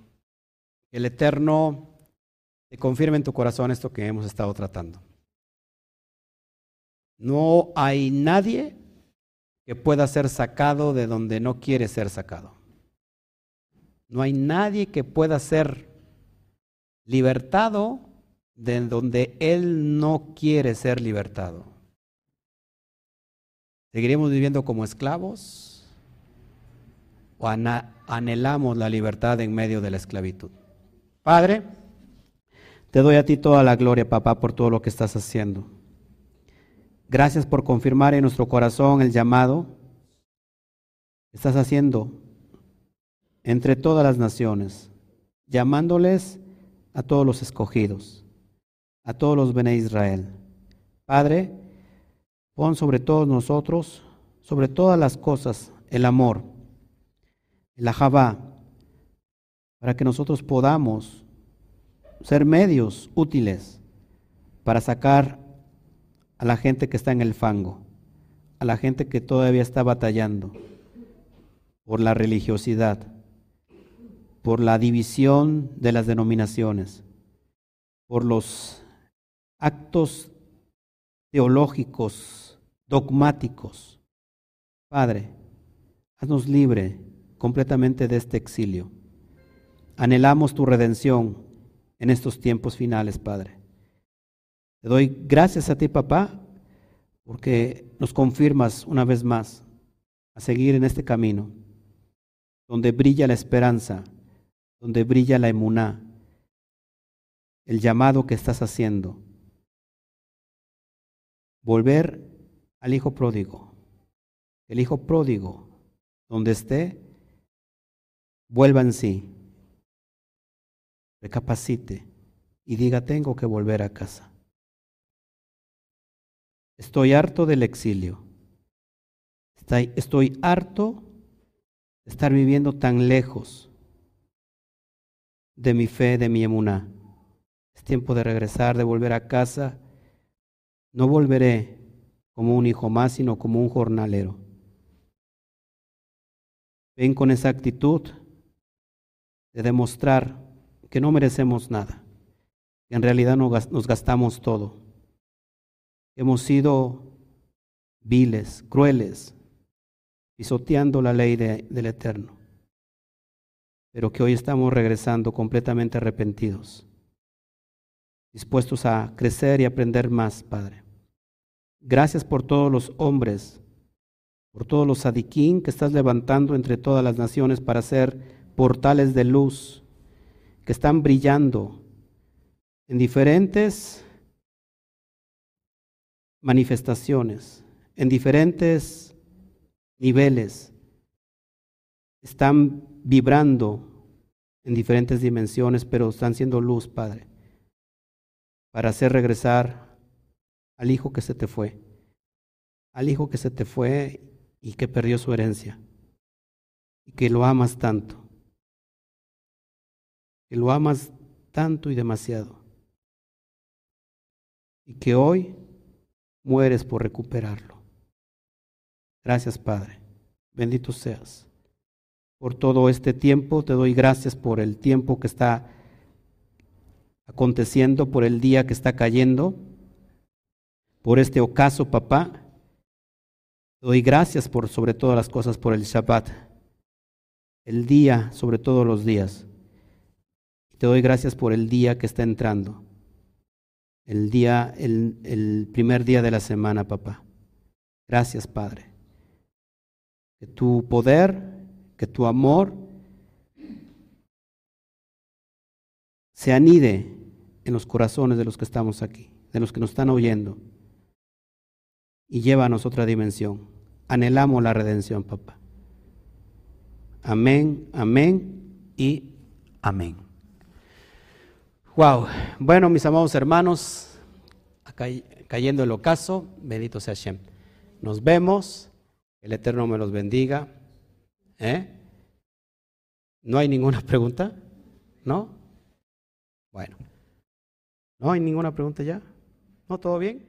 el Eterno te confirme en tu corazón esto que hemos estado tratando. No hay nadie que pueda ser sacado de donde no quiere ser sacado. No hay nadie que pueda ser libertado de donde él no quiere ser libertado. ¿Seguiremos viviendo como esclavos o anhelamos la libertad en medio de la esclavitud? Padre, te doy a ti toda la gloria, papá, por todo lo que estás haciendo. Gracias por confirmar en nuestro corazón el llamado que estás haciendo entre todas las naciones, llamándoles a todos los escogidos, a todos los Bene Israel. Padre, pon sobre todos nosotros, sobre todas las cosas, el amor, la Javá, para que nosotros podamos ser medios útiles para sacar a la gente que está en el fango, a la gente que todavía está batallando por la religiosidad, por la división de las denominaciones, por los actos teológicos, dogmáticos. Padre, haznos libre completamente de este exilio. Anhelamos tu redención en estos tiempos finales, Padre. Te doy gracias a ti, papá, porque nos confirmas una vez más a seguir en este camino, donde brilla la esperanza, donde brilla la emuná, el llamado que estás haciendo. Volver al hijo pródigo. El hijo pródigo, donde esté, vuelva en sí, recapacite y diga, tengo que volver a casa. Estoy harto del exilio. Estoy, harto de estar viviendo tan lejos de mi fe, de mi emuná. Es tiempo de regresar, de volver a casa. No volveré como un hijo más, sino como un jornalero. Ven con esa actitud de demostrar que no merecemos nada en realidad nos gastamos todo. Hemos sido viles, crueles, pisoteando la ley del Eterno, pero que hoy estamos regresando completamente arrepentidos, dispuestos a crecer y aprender más, Padre. Gracias por todos los hombres, por todos los sadiquín que estás levantando entre todas las naciones para ser portales de luz, que están brillando en diferentes manifestaciones, en diferentes niveles, están vibrando en diferentes dimensiones, pero están siendo luz, Padre, para hacer regresar al hijo que se te fue, al hijo que se te fue y que perdió su herencia, y que lo amas tanto, que lo amas tanto y demasiado y que hoy mueres por recuperarlo. Gracias, Padre. Bendito seas. Por todo este tiempo te doy gracias por el tiempo que está aconteciendo, por el día que está cayendo, por este ocaso, papá. Te doy gracias por sobre todas las cosas por el Shabbat, el día sobre todos los días. Te doy gracias por el día que está entrando el día, el, primer día de la semana, papá. Gracias, Padre. Que tu poder, que tu amor se anide en los corazones de los que estamos aquí, de los que nos están oyendo, y llévanos a otra dimensión. Anhelamos la redención, papá. Amén, amén y amén. Wow. Bueno, mis amados hermanos, cayendo el ocaso, bendito sea Hashem. Nos vemos. El Eterno me los bendiga. ¿Eh? ¿No hay ninguna pregunta? ¿No? Bueno. ¿No hay ninguna pregunta ya? ¿No? ¿Todo bien?